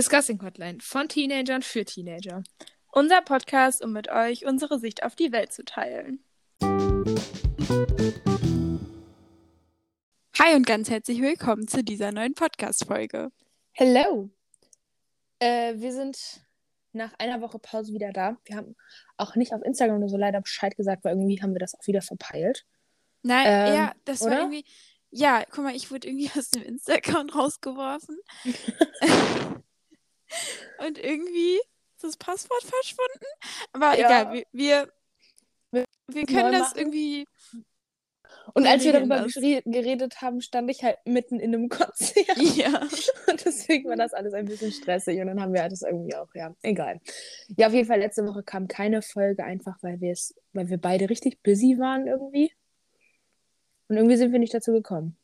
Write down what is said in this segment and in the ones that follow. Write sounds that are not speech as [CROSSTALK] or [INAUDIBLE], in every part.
Discussing Hotline von Teenagern für Teenager. Unser Podcast, um mit euch unsere Sicht auf die Welt zu teilen. Hi und ganz herzlich willkommen zu dieser neuen Podcast-Folge. Hello! Äh, wir sind nach einer Woche Pause wieder da. Wir haben auch nicht auf Instagram oder so leider Bescheid gesagt, weil irgendwie haben wir das auch wieder verpeilt. Nein, Ähm, ja, das oder? war irgendwie. Ja, guck mal, ich wurde irgendwie [LAUGHS] aus dem Insta-Account rausgeworfen. [LAUGHS] und irgendwie ist das Passwort verschwunden. Aber Ja. egal, wir, wir, Wir können das machen. irgendwie. Und als wir darüber geredet haben, stand ich halt mitten in einem Konzert. [LAUGHS] Ja. Und deswegen war das alles ein bisschen stressig. Und dann haben wir das irgendwie auch, ja, egal. Ja, auf jeden Fall, letzte Woche kam keine Folge, einfach weil wir es, weil wir beide richtig busy waren irgendwie. Und irgendwie sind wir nicht dazu gekommen.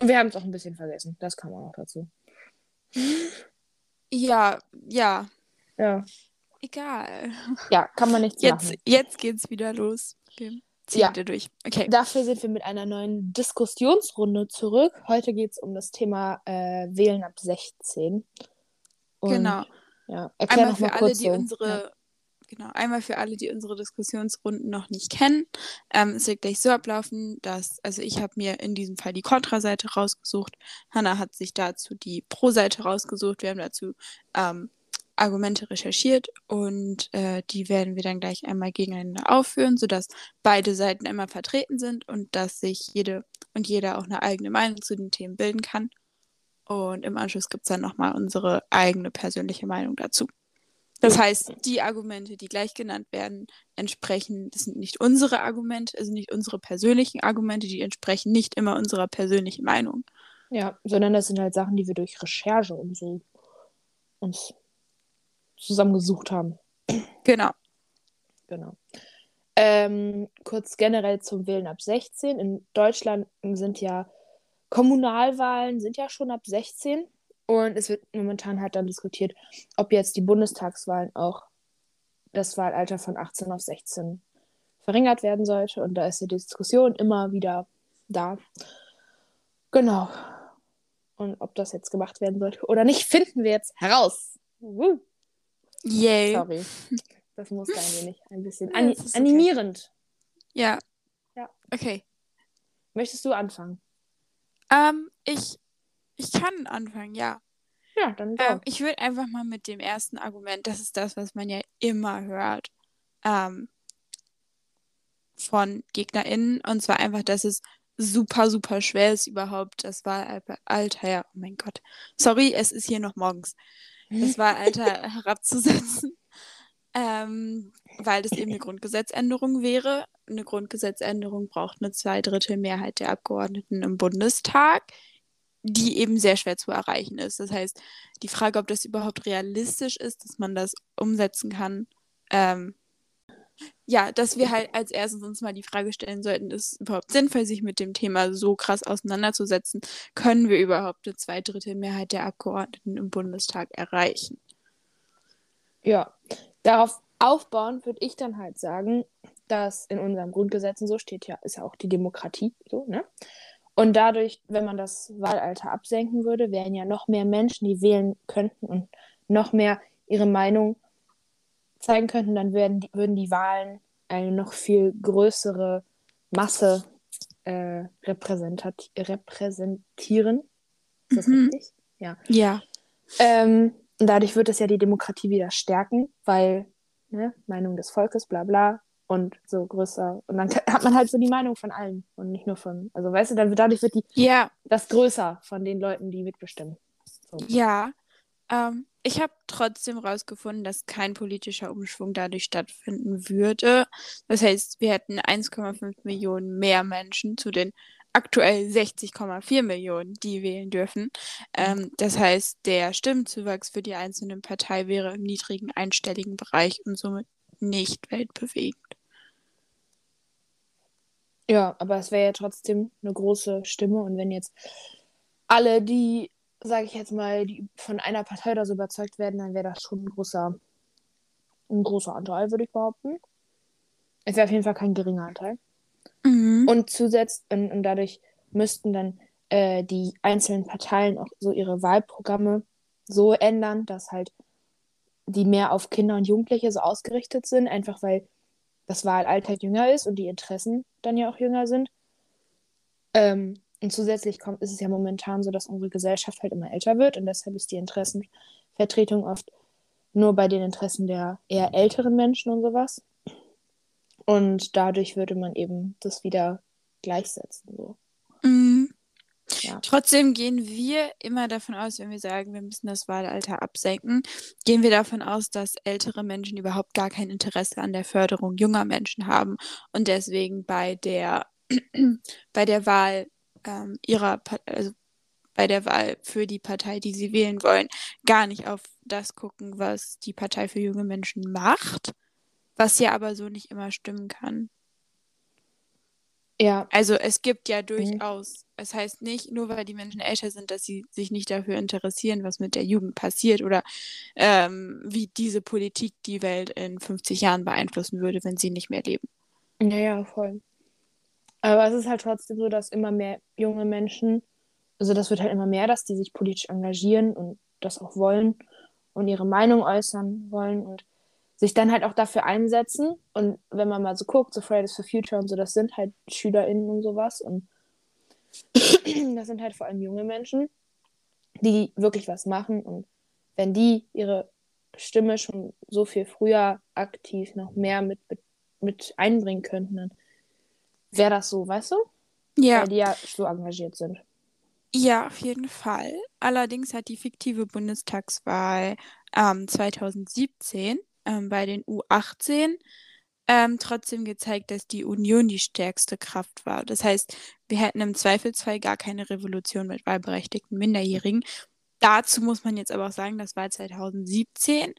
Und wir haben es auch ein bisschen vergessen. Das kam auch noch dazu. Ja, ja. Ja. Egal. Ja, kann man nichts Jetzt, machen. jetzt geht's wieder los. Okay. Zieh Ja. wieder durch. Okay. Dafür sind wir mit einer neuen Diskussionsrunde zurück. Heute geht es um das Thema äh, Wählen ab 16. Und, genau. Ja, Einmal für alle, die unsere, genau, einmal für alle, die unsere Diskussionsrunden noch nicht kennen. Ähm, es wird gleich so ablaufen, dass, also ich habe mir in diesem Fall die Kontraseite rausgesucht. Hanna hat sich dazu die Pro-Seite rausgesucht. Wir haben dazu ähm, Argumente recherchiert und äh, die werden wir dann gleich einmal gegeneinander aufführen, sodass beide Seiten einmal vertreten sind und dass sich jede und jeder auch eine eigene Meinung zu den Themen bilden kann. Und im Anschluss gibt es dann nochmal unsere eigene persönliche Meinung dazu. Das heißt, die Argumente, die gleich genannt werden, entsprechen, das sind nicht unsere Argumente, also nicht unsere persönlichen Argumente, die entsprechen nicht immer unserer persönlichen Meinung. Ja, sondern das sind halt Sachen, die wir durch Recherche und so uns zusammengesucht haben. Genau. Genau. Ähm, kurz generell zum Wählen ab 16. In Deutschland sind ja Kommunalwahlen sind ja schon ab 16 und es wird momentan halt dann diskutiert, ob jetzt die Bundestagswahlen auch das Wahlalter von 18 auf 16 verringert werden sollte und da ist die Diskussion immer wieder da. Genau. Und ob das jetzt gemacht werden sollte oder nicht, finden wir jetzt heraus. Wuhu. Yay. Sorry. Das muss ein wenig ein bisschen Ja, ani das ist okay. animierend. Ja. Ja. Okay. Möchtest du anfangen? Ähm, ich, ich kann anfangen, ja. Ja, dann. Ähm, ich würde einfach mal mit dem ersten Argument, das ist das, was man ja immer hört, ähm, von GegnerInnen. Und zwar einfach, dass es super, super schwer ist, überhaupt das Wahlalter, ja, oh mein Gott. Sorry, es ist hier noch morgens. Das Wahlalter [LAUGHS] herabzusetzen. Ähm, weil das eben eine Grundgesetzänderung wäre. Eine Grundgesetzänderung braucht eine Zweidrittelmehrheit der Abgeordneten im Bundestag, die eben sehr schwer zu erreichen ist. Das heißt, die Frage, ob das überhaupt realistisch ist, dass man das umsetzen kann, ähm, ja, dass wir halt als erstes uns mal die Frage stellen sollten, ist es überhaupt sinnvoll, sich mit dem Thema so krass auseinanderzusetzen? Können wir überhaupt eine Zweidrittelmehrheit der Abgeordneten im Bundestag erreichen? Ja, darauf aufbauen würde ich dann halt sagen, dass in unserem Grundgesetzen so steht ja, ist ja auch die Demokratie so, ne? Und dadurch, wenn man das Wahlalter absenken würde, wären ja noch mehr Menschen, die wählen könnten und noch mehr ihre Meinung zeigen könnten, dann würden die, würden die Wahlen eine noch viel größere Masse äh, repräsentieren. Ist das Mhm. richtig? Ja. Ja. Ähm, und dadurch wird es ja die Demokratie wieder stärken, weil, ne, Meinung des Volkes, bla bla, und so größer. Und dann [LAUGHS] hat man halt so die Meinung von allen und nicht nur von, also weißt du, dann wird, dadurch wird die, Ja, das größer von den Leuten, die mitbestimmen. So. Ja, ähm, ich habe trotzdem rausgefunden, dass kein politischer Umschwung dadurch stattfinden würde. Das heißt, wir hätten 1,5 Millionen mehr Menschen zu den aktuell 60,4 Millionen, die wählen dürfen. Ähm, das heißt, der Stimmzuwachs für die einzelnen Partei wäre im niedrigen einstelligen Bereich und somit nicht weltbewegend. Ja, aber es wäre ja trotzdem eine große Stimme. Und wenn jetzt alle, die, sage ich jetzt mal, die von einer Partei oder so überzeugt werden, dann wäre das schon ein großer, ein großer Anteil, würde ich behaupten. Es wäre auf jeden Fall kein geringer Anteil. Mhm. Und zusätzlich, und, und dadurch müssten dann äh, die einzelnen Parteien auch so ihre Wahlprogramme so ändern, dass halt die mehr auf Kinder und Jugendliche so ausgerichtet sind, einfach weil das Wahlalter jünger ist und die Interessen dann ja auch jünger sind. Ähm, und zusätzlich kommt, ist es ja momentan so, dass unsere Gesellschaft halt immer älter wird und deshalb ist die Interessenvertretung oft nur bei den Interessen der eher älteren Menschen und sowas. Und dadurch würde man eben das wieder gleichsetzen. So. Trotzdem gehen wir immer davon aus, wenn wir sagen, wir müssen das Wahlalter absenken, gehen wir davon aus, dass ältere Menschen überhaupt gar kein Interesse an der Förderung junger Menschen haben und deswegen bei der, [CLEARS THROAT] bei der Wahl ähm, ihrer, also bei der Wahl für die Partei, die sie wählen wollen, gar nicht auf das gucken, was die Partei für junge Menschen macht, was ja aber so nicht immer stimmen kann. Ja. Also es gibt ja mhm. durchaus, mhm. es heißt nicht, nur weil die Menschen älter sind, dass sie sich nicht dafür interessieren, was mit der Jugend passiert oder ähm, wie diese Politik die Welt in 50 Jahren beeinflussen würde, wenn sie nicht mehr leben. Ja, ja, voll. Aber es ist halt trotzdem so, dass immer mehr junge Menschen, also das wird halt immer mehr, dass die sich politisch engagieren und das auch wollen und ihre Meinung äußern wollen und sich dann halt auch dafür einsetzen. Und wenn man mal so guckt, so Fridays for Future und so, das sind halt SchülerInnen und sowas. Und [CLEARS THROAT] das sind halt vor allem junge Menschen, die wirklich was machen. Und wenn die ihre Stimme schon so viel früher aktiv noch mehr mit, mit, einbringen könnten, dann wäre das so, weißt du? Ja. Weil die ja so engagiert sind. Ja, auf jeden Fall. Allerdings hat die fiktive Bundestagswahl ähm, 2017 ähm, bei den U18 ähm, trotzdem gezeigt, dass die Union die stärkste Kraft war. Das heißt, wir hätten im Zweifelsfall gar keine Revolution mit wahlberechtigten Minderjährigen. Dazu muss man jetzt aber auch sagen, das war 2017.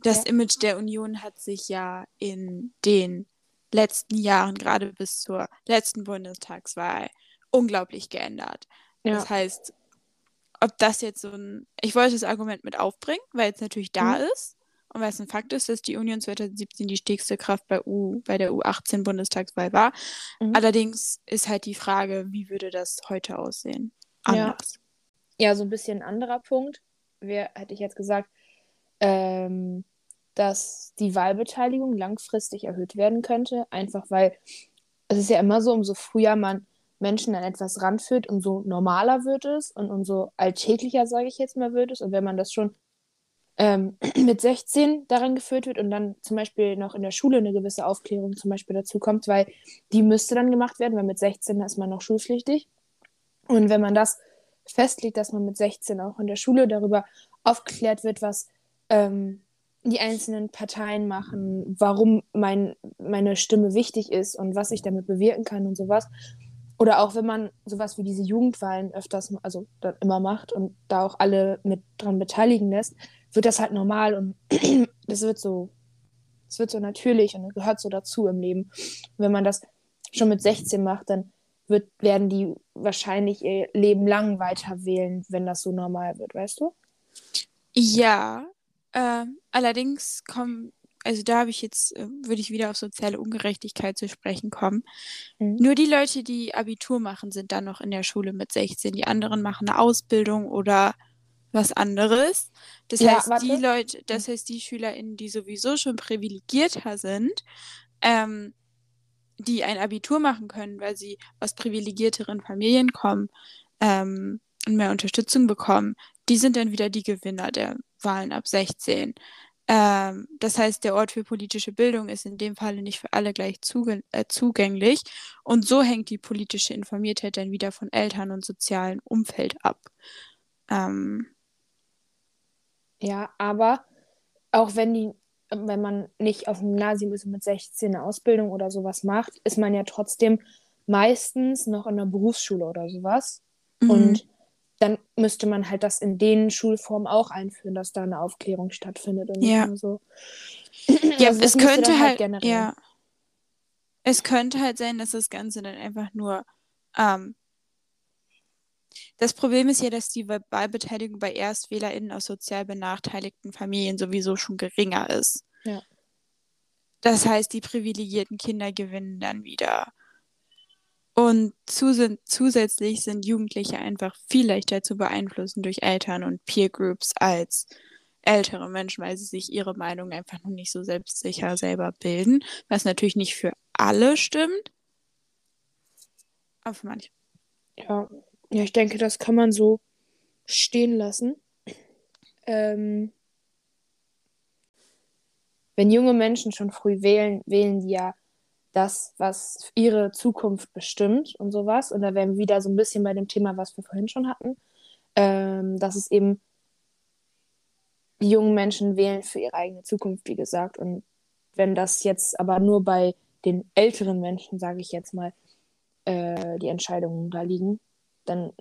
Das ja. Image der Union hat sich ja in den letzten Jahren, gerade bis zur letzten Bundestagswahl, unglaublich geändert. Ja. Das heißt, ob das jetzt so ein. Ich wollte das Argument mit aufbringen, weil es natürlich da mhm. ist. Und weil es ein Fakt ist, dass die Union 2017 die stärkste Kraft bei, U, bei der U18-Bundestagswahl war. Mhm. Allerdings ist halt die Frage, wie würde das heute aussehen? Anders. Ja, ja so ein bisschen ein anderer Punkt. Wer hätte ich jetzt gesagt, ähm, dass die Wahlbeteiligung langfristig erhöht werden könnte, einfach weil es ist ja immer so, umso früher man Menschen an etwas ranführt, umso normaler wird es und umso alltäglicher, sage ich jetzt mal, wird es. Und wenn man das schon ähm, [CLEARS THROAT] mit 16 daran geführt wird und dann zum Beispiel noch in der Schule eine gewisse Aufklärung zum Beispiel dazu kommt, weil die müsste dann gemacht werden, weil mit 16 ist man noch schulpflichtig. Und wenn man das festlegt, dass man mit 16 auch in der Schule darüber aufgeklärt wird, was ähm, die einzelnen Parteien machen, warum mein, meine Stimme wichtig ist und was ich damit bewirken kann und sowas. Oder auch wenn man sowas wie diese Jugendwahlen öfters, also immer macht und da auch alle mit dran beteiligen lässt, wird das halt normal und [CLEARS THROAT] das wird so, es wird so natürlich und gehört so dazu im Leben. Und wenn man das schon mit 16 macht, dann wird, werden die wahrscheinlich ihr Leben lang weiter wählen, wenn das so normal wird, weißt du? Ja, äh, allerdings kommen, also da habe ich jetzt, äh, würde ich wieder auf soziale Ungerechtigkeit zu sprechen kommen. Mhm. Nur die Leute, die Abitur machen, sind dann noch in der Schule mit 16. Die anderen machen eine Ausbildung oder was anderes. Das ja, heißt, warte. die Leute, das heißt, die SchülerInnen, die sowieso schon privilegierter sind, ähm, die ein Abitur machen können, weil sie aus privilegierteren Familien kommen ähm, und mehr Unterstützung bekommen, die sind dann wieder die Gewinner der Wahlen ab 16. Ähm, das heißt, der Ort für politische Bildung ist in dem Falle nicht für alle gleich zugäng äh, zugänglich und so hängt die politische Informiertheit dann wieder von Eltern und sozialem Umfeld ab. Ähm, ja, aber auch wenn die, wenn man nicht auf dem Gymnasium ist und mit 16 eine Ausbildung oder sowas macht, ist man ja trotzdem meistens noch in der Berufsschule oder sowas. Mhm. Und dann müsste man halt das in den Schulformen auch einführen, dass da eine Aufklärung stattfindet und ja. so. Ja, also es könnte halt, halt ja. Es könnte halt sein, dass das Ganze dann einfach nur ähm, das Problem ist ja, dass die Wahlbeteiligung bei ErstwählerInnen aus sozial benachteiligten Familien sowieso schon geringer ist. Ja. Das heißt, die privilegierten Kinder gewinnen dann wieder. Und zus zusätzlich sind Jugendliche einfach viel leichter zu beeinflussen durch Eltern und Peer Groups als ältere Menschen, weil sie sich ihre Meinung einfach noch nicht so selbstsicher selber bilden, was natürlich nicht für alle stimmt, aber für manche. Ja, ja ich denke, das kann man so stehen lassen. Ähm, wenn junge Menschen schon früh wählen, wählen die ja das, was ihre Zukunft bestimmt und sowas. Und da wären wir wieder so ein bisschen bei dem Thema, was wir vorhin schon hatten, ähm, dass es eben die jungen Menschen wählen für ihre eigene Zukunft, wie gesagt. Und wenn das jetzt aber nur bei den älteren Menschen, sage ich jetzt mal, äh, die Entscheidungen da liegen, dann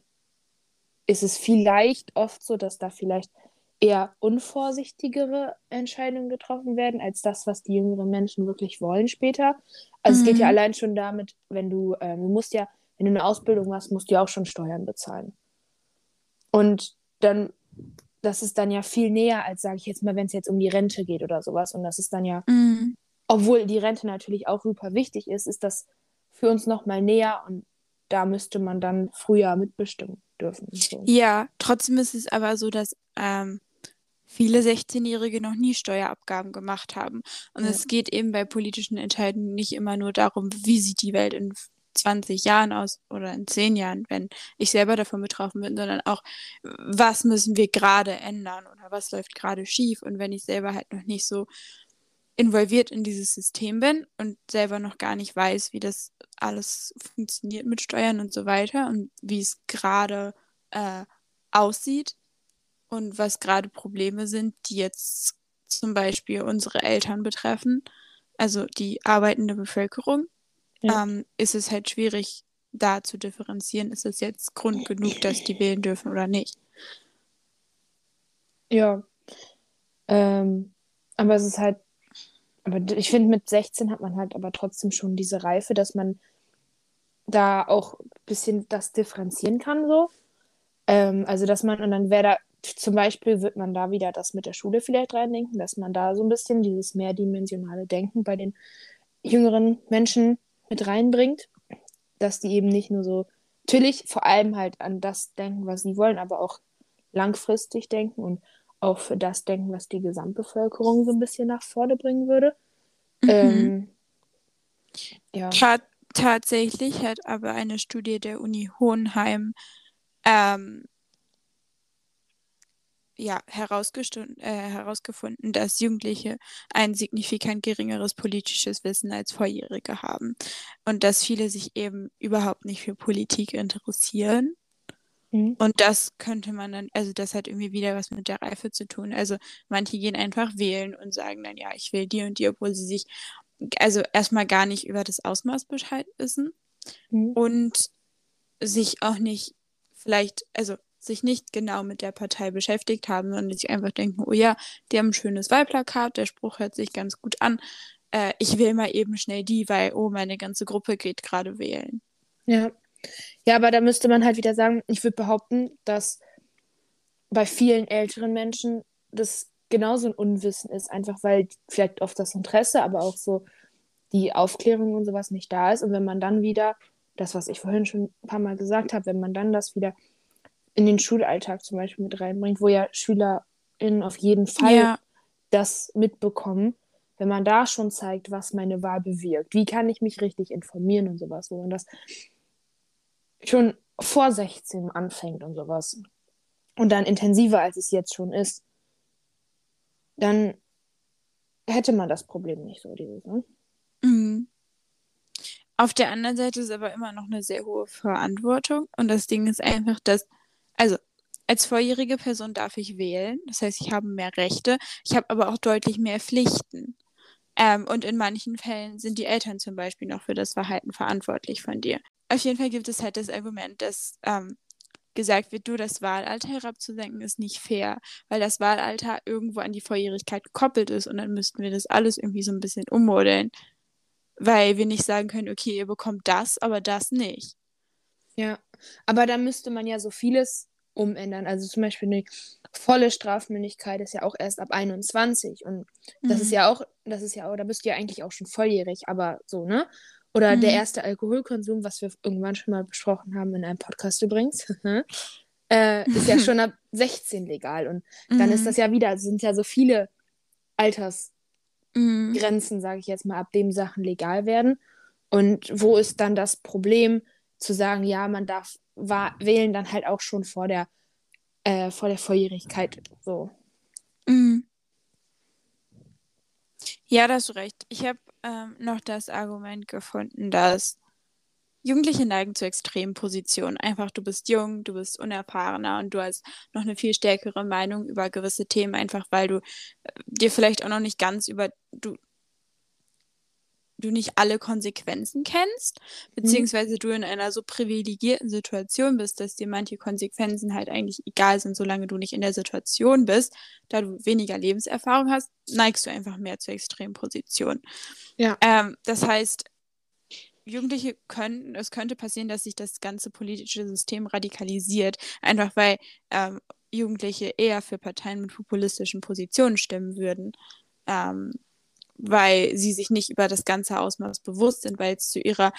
ist es vielleicht oft so, dass da vielleicht eher unvorsichtigere Entscheidungen getroffen werden, als das, was die jüngeren Menschen wirklich wollen später. Also mhm. es geht ja mhm. allein schon damit, wenn du, äh, du musst ja, wenn du eine Ausbildung hast, musst du ja auch schon Steuern bezahlen. Und dann, das ist dann ja viel näher, als sage ich jetzt mal, wenn es jetzt um die Rente geht oder sowas. Und das ist dann ja, mhm. obwohl die Rente natürlich auch super wichtig ist, ist das für uns nochmal näher und da müsste man dann früher mitbestimmen dürfen. So. Ja, trotzdem ist es aber so, dass ähm, viele 16-Jährige noch nie Steuerabgaben gemacht haben. Und ja. es geht eben bei politischen Entscheidungen nicht immer nur darum, wie sieht die Welt in 20 Jahren aus oder in 10 Jahren, wenn ich selber davon betroffen bin, sondern auch, was müssen wir gerade ändern oder was läuft gerade schief. Und wenn ich selber halt noch nicht so involviert in dieses System bin und selber noch gar nicht weiß, wie das alles funktioniert mit Steuern und so weiter und wie es gerade äh, aussieht und was gerade Probleme sind, die jetzt zum Beispiel unsere Eltern betreffen, also die arbeitende Bevölkerung, ja. ähm, ist es halt schwierig, da zu differenzieren, ist es jetzt Grund genug, dass die wählen dürfen oder nicht. Ja. Ähm, aber es ist halt aber ich finde, mit 16 hat man halt aber trotzdem schon diese Reife, dass man da auch ein bisschen das differenzieren kann, so. Ähm, also, dass man, und dann wäre da, zum Beispiel wird man da wieder das mit der Schule vielleicht reindenken, dass man da so ein bisschen dieses mehrdimensionale Denken bei den jüngeren Menschen mit reinbringt, dass die eben nicht nur so, natürlich vor allem halt an das denken, was sie wollen, aber auch langfristig denken und auch für das denken, was die Gesamtbevölkerung so ein bisschen nach vorne bringen würde. Mhm. Ähm, ja. Ta tatsächlich hat aber eine Studie der Uni Hohenheim ähm, ja, äh, herausgefunden, dass Jugendliche ein signifikant geringeres politisches Wissen als Vorjährige haben und dass viele sich eben überhaupt nicht für Politik interessieren Mhm. Und das könnte man dann, also das hat irgendwie wieder was mit der Reife zu tun. Also manche gehen einfach wählen und sagen dann, ja, ich will die und die, obwohl sie sich also erstmal gar nicht über das Ausmaß Bescheid wissen mhm. und sich auch nicht vielleicht, also sich nicht genau mit der Partei beschäftigt haben, sondern sich einfach denken, oh ja, die haben ein schönes Wahlplakat, der Spruch hört sich ganz gut an. Äh, ich will mal eben schnell die, weil, oh, meine ganze Gruppe geht gerade wählen. Ja, ja, aber da müsste man halt wieder sagen, ich würde behaupten, dass bei vielen älteren Menschen das genauso ein Unwissen ist, einfach weil vielleicht oft das Interesse, aber auch so die Aufklärung und sowas nicht da ist. Und wenn man dann wieder, das, was ich vorhin schon ein paar Mal gesagt habe, wenn man dann das wieder in den Schulalltag zum Beispiel mit reinbringt, wo ja SchülerInnen auf jeden Fall ja. das mitbekommen, wenn man da schon zeigt, was meine Wahl bewirkt, wie kann ich mich richtig informieren und sowas, wo man das schon vor 16 anfängt und sowas und dann intensiver, als es jetzt schon ist, dann hätte man das Problem nicht so, dieses, ne? Mhm. Auf der anderen Seite ist aber immer noch eine sehr hohe Verantwortung und das Ding ist einfach, dass, also als volljährige Person darf ich wählen, das heißt, ich habe mehr Rechte, ich habe aber auch deutlich mehr Pflichten. Ähm, und in manchen Fällen sind die Eltern zum Beispiel noch für das Verhalten verantwortlich von dir. Auf jeden Fall gibt es halt das Argument, dass ähm, gesagt wird, du, das Wahlalter herabzusenken ist nicht fair, weil das Wahlalter irgendwo an die Volljährigkeit gekoppelt ist und dann müssten wir das alles irgendwie so ein bisschen ummodeln, weil wir nicht sagen können, okay, ihr bekommt das, aber das nicht. Ja, aber da müsste man ja so vieles umändern. Also zum Beispiel eine volle Strafmündigkeit ist ja auch erst ab 21 und das mhm. ist ja auch, das ist ja auch, da bist du ja eigentlich auch schon volljährig, aber so, ne? Oder Mhm. der erste Alkoholkonsum, was wir irgendwann schon mal besprochen haben in einem Podcast übrigens, [LAUGHS] äh, ist ja [LAUGHS] schon ab 16 legal. Und dann ist Mhm. das ja wieder, sind ja so viele Altersgrenzen, Mhm. sage ich jetzt mal, ab dem Sachen legal werden. Und wo ist dann das Problem zu sagen, ja, man darf wählen dann halt auch schon vor der, äh, vor der Volljährigkeit. So. Mhm. Ja, da hast du recht. Ich habe ähm, noch das Argument gefunden, dass Jugendliche neigen zu extremen Positionen. Einfach, du bist jung, du bist unerfahrener und du hast noch eine viel stärkere Meinung über gewisse Themen, einfach weil du äh, dir vielleicht auch noch nicht ganz über, du, du nicht alle Konsequenzen kennst, beziehungsweise du in einer so privilegierten Situation bist, dass dir manche Konsequenzen halt eigentlich egal sind, solange du nicht in der Situation bist, da du weniger Lebenserfahrung hast, neigst du einfach mehr zu extremen Positionen. Ja. Ähm, das heißt, Jugendliche können, es könnte passieren, dass sich das ganze politische System radikalisiert, einfach weil ähm, Jugendliche eher für Parteien mit populistischen Positionen stimmen würden, ähm, weil sie sich nicht über das ganze Ausmaß bewusst sind, weil es zu ihrer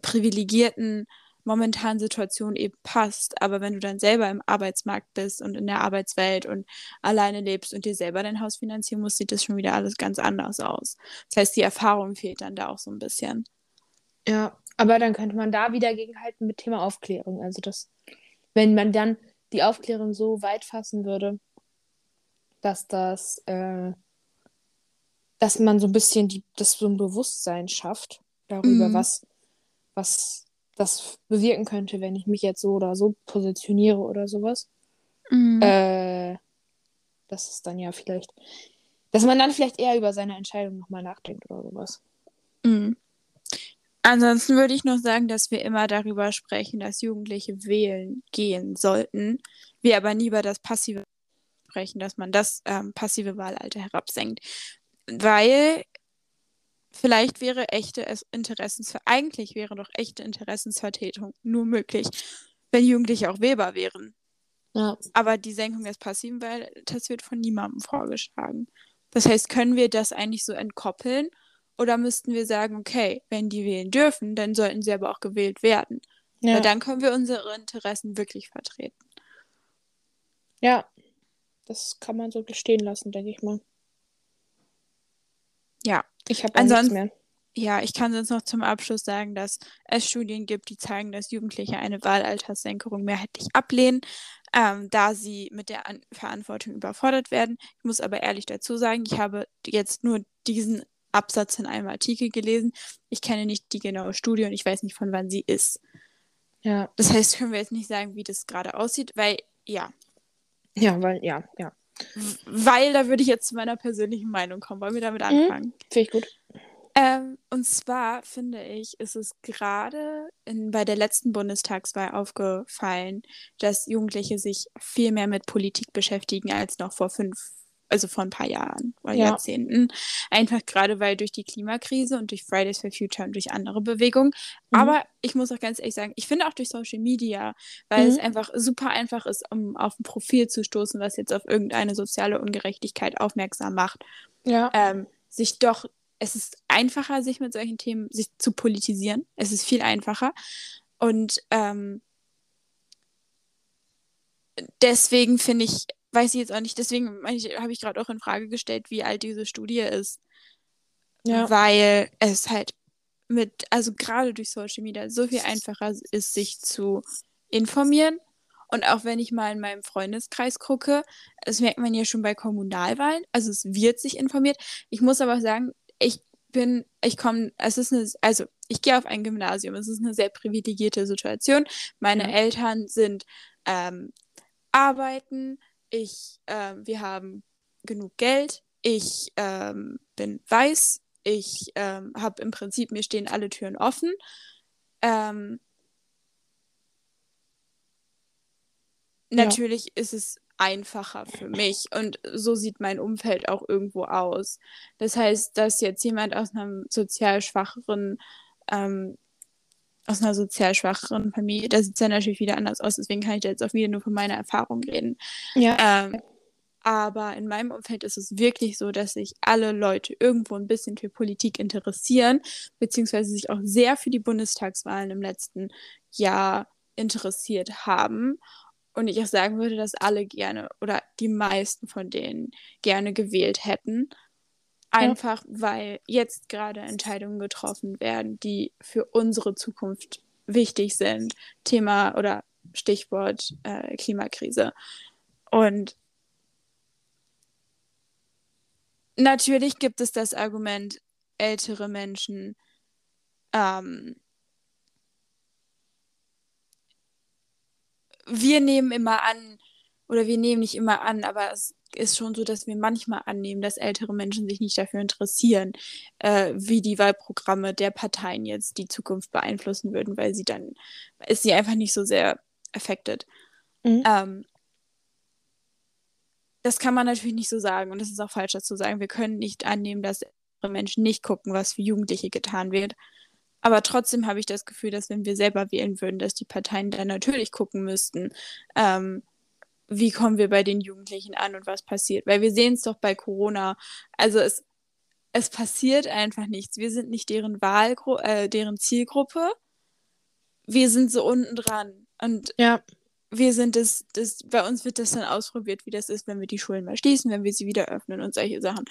privilegierten momentanen Situation eben passt. Aber wenn du dann selber im Arbeitsmarkt bist und in der Arbeitswelt und alleine lebst und dir selber dein Haus finanzieren musst, sieht das schon wieder alles ganz anders aus. Das heißt, die Erfahrung fehlt dann da auch so ein bisschen. Ja, aber dann könnte man da wieder gegenhalten mit Thema Aufklärung. Also das, wenn man dann die Aufklärung so weit fassen würde, dass das, äh, dass man so ein bisschen die, das so ein Bewusstsein schafft darüber, Mhm. was, was das bewirken könnte, wenn ich mich jetzt so oder so positioniere oder sowas. Mhm. Äh, das ist dann ja vielleicht, dass man dann vielleicht eher über seine Entscheidung nochmal nachdenkt oder sowas. Mhm. Ansonsten würde ich noch sagen, dass wir immer darüber sprechen, dass Jugendliche wählen gehen sollten, wir aber nie über das passive sprechen, dass man das ähm, passive Wahlalter herabsenkt. Weil vielleicht wäre echte Es- Interessensver eigentlich wäre doch echte Interessensvertretung nur möglich, wenn Jugendliche auch wählbar wären. Ja. Aber die Senkung des passiven Wahlalters wird von niemandem vorgeschlagen. Das heißt, können wir das eigentlich so entkoppeln? Oder müssten wir sagen, okay, wenn die wählen dürfen, dann sollten sie aber auch gewählt werden. Ja. Weil dann können wir unsere Interessen wirklich vertreten. Ja, das kann man so stehen lassen, denke ich mal. Ja. Ich habe Ansonsten- mehr. Ja, ich kann sonst noch zum Abschluss sagen, dass es Studien gibt, die zeigen, dass Jugendliche eine Wahlalterssenkung mehrheitlich ablehnen, ähm, da sie mit der An Verantwortung überfordert werden. Ich muss aber ehrlich dazu sagen, ich habe jetzt nur diesen Absatz in einem Artikel gelesen. Ich kenne nicht die genaue Studie und ich weiß nicht, von wann sie ist. Ja. Das heißt, können wir jetzt nicht sagen, wie das gerade aussieht, weil, ja, Ja, weil, ja, ja. Weil da würde ich jetzt zu meiner persönlichen Meinung kommen. Wollen wir damit Mhm. anfangen? Finde ich gut. Ähm, und zwar finde ich, ist es gerade bei der letzten Bundestagswahl aufgefallen, dass Jugendliche sich viel mehr mit Politik beschäftigen als noch vor fünf, also vor ein paar Jahren oder Ja. Jahrzehnten. Einfach gerade weil durch die Klimakrise und durch Fridays for Future und durch andere Bewegungen. Mhm. Aber ich muss auch ganz ehrlich sagen, ich finde auch durch Social Media, weil Mhm. es einfach super einfach ist, um auf ein Profil zu stoßen, was jetzt auf irgendeine soziale Ungerechtigkeit aufmerksam macht Ja. ähm, sich doch, es ist einfacher, sich mit solchen Themen sich zu politisieren. Es ist viel einfacher. Und ähm, deswegen finde ich, weiß ich jetzt auch nicht, deswegen habe ich gerade auch in Frage gestellt, wie alt diese Studie ist. Ja. Weil es halt mit, also gerade durch Social Media so viel einfacher ist, sich zu informieren. Und auch wenn ich mal in meinem Freundeskreis gucke, das merkt man ja schon bei Kommunalwahlen, also es wird sich informiert. Ich muss aber sagen, ich bin, ich komme, es ist eine, also ich gehe auf ein Gymnasium, es ist eine sehr privilegierte Situation. Meine Ja. Eltern sind ähm, arbeiten, ich, ähm, wir haben genug Geld, ich ähm, bin weiß, ich ähm, habe im Prinzip, mir stehen alle Türen offen. Ähm, Ja. natürlich ist es einfacher für mich und so sieht mein Umfeld auch irgendwo aus. Das heißt, dass jetzt jemand aus einem sozial schwacheren, ähm, aus einer sozial schwacheren Familie, da sieht es ja natürlich wieder anders aus, deswegen kann ich da jetzt auch wieder nur von meiner Erfahrung reden. Ja. Ähm, Aber in meinem Umfeld ist es wirklich so, dass sich alle Leute irgendwo ein bisschen für Politik interessieren, beziehungsweise sich auch sehr für die Bundestagswahlen im letzten Jahr interessiert haben. Und ich auch sagen würde, dass alle gerne oder die meisten von denen gerne gewählt hätten. Einfach ja. weil jetzt gerade Entscheidungen getroffen werden, die für unsere Zukunft wichtig sind. Thema oder Stichwort äh, Klimakrise. Und natürlich gibt es das Argument, ältere Menschen ähm, wir nehmen immer an, oder wir nehmen nicht immer an, aber es ist schon so, dass wir manchmal annehmen, dass ältere Menschen sich nicht dafür interessieren, äh, wie die Wahlprogramme der Parteien jetzt die Zukunft beeinflussen würden, weil sie dann, ist sie einfach nicht so sehr affected. Mhm. Ähm, das kann man natürlich nicht so sagen und es ist auch falsch, das zu sagen. Wir können nicht annehmen, dass ältere Menschen nicht gucken, was für Jugendliche getan wird. Aber trotzdem habe ich das Gefühl, dass wenn wir selber wählen würden, dass die Parteien dann natürlich gucken müssten, ähm, wie kommen wir bei den Jugendlichen an und was passiert. Weil wir sehen es doch bei Corona. Also es, es passiert einfach nichts. Wir sind nicht deren Wahlgru äh, deren Zielgruppe. Wir sind so unten dran. Und ja wir sind das, das, bei uns wird das dann ausprobiert, wie das ist, wenn wir die Schulen mal schließen, wenn wir sie wieder öffnen und solche Sachen.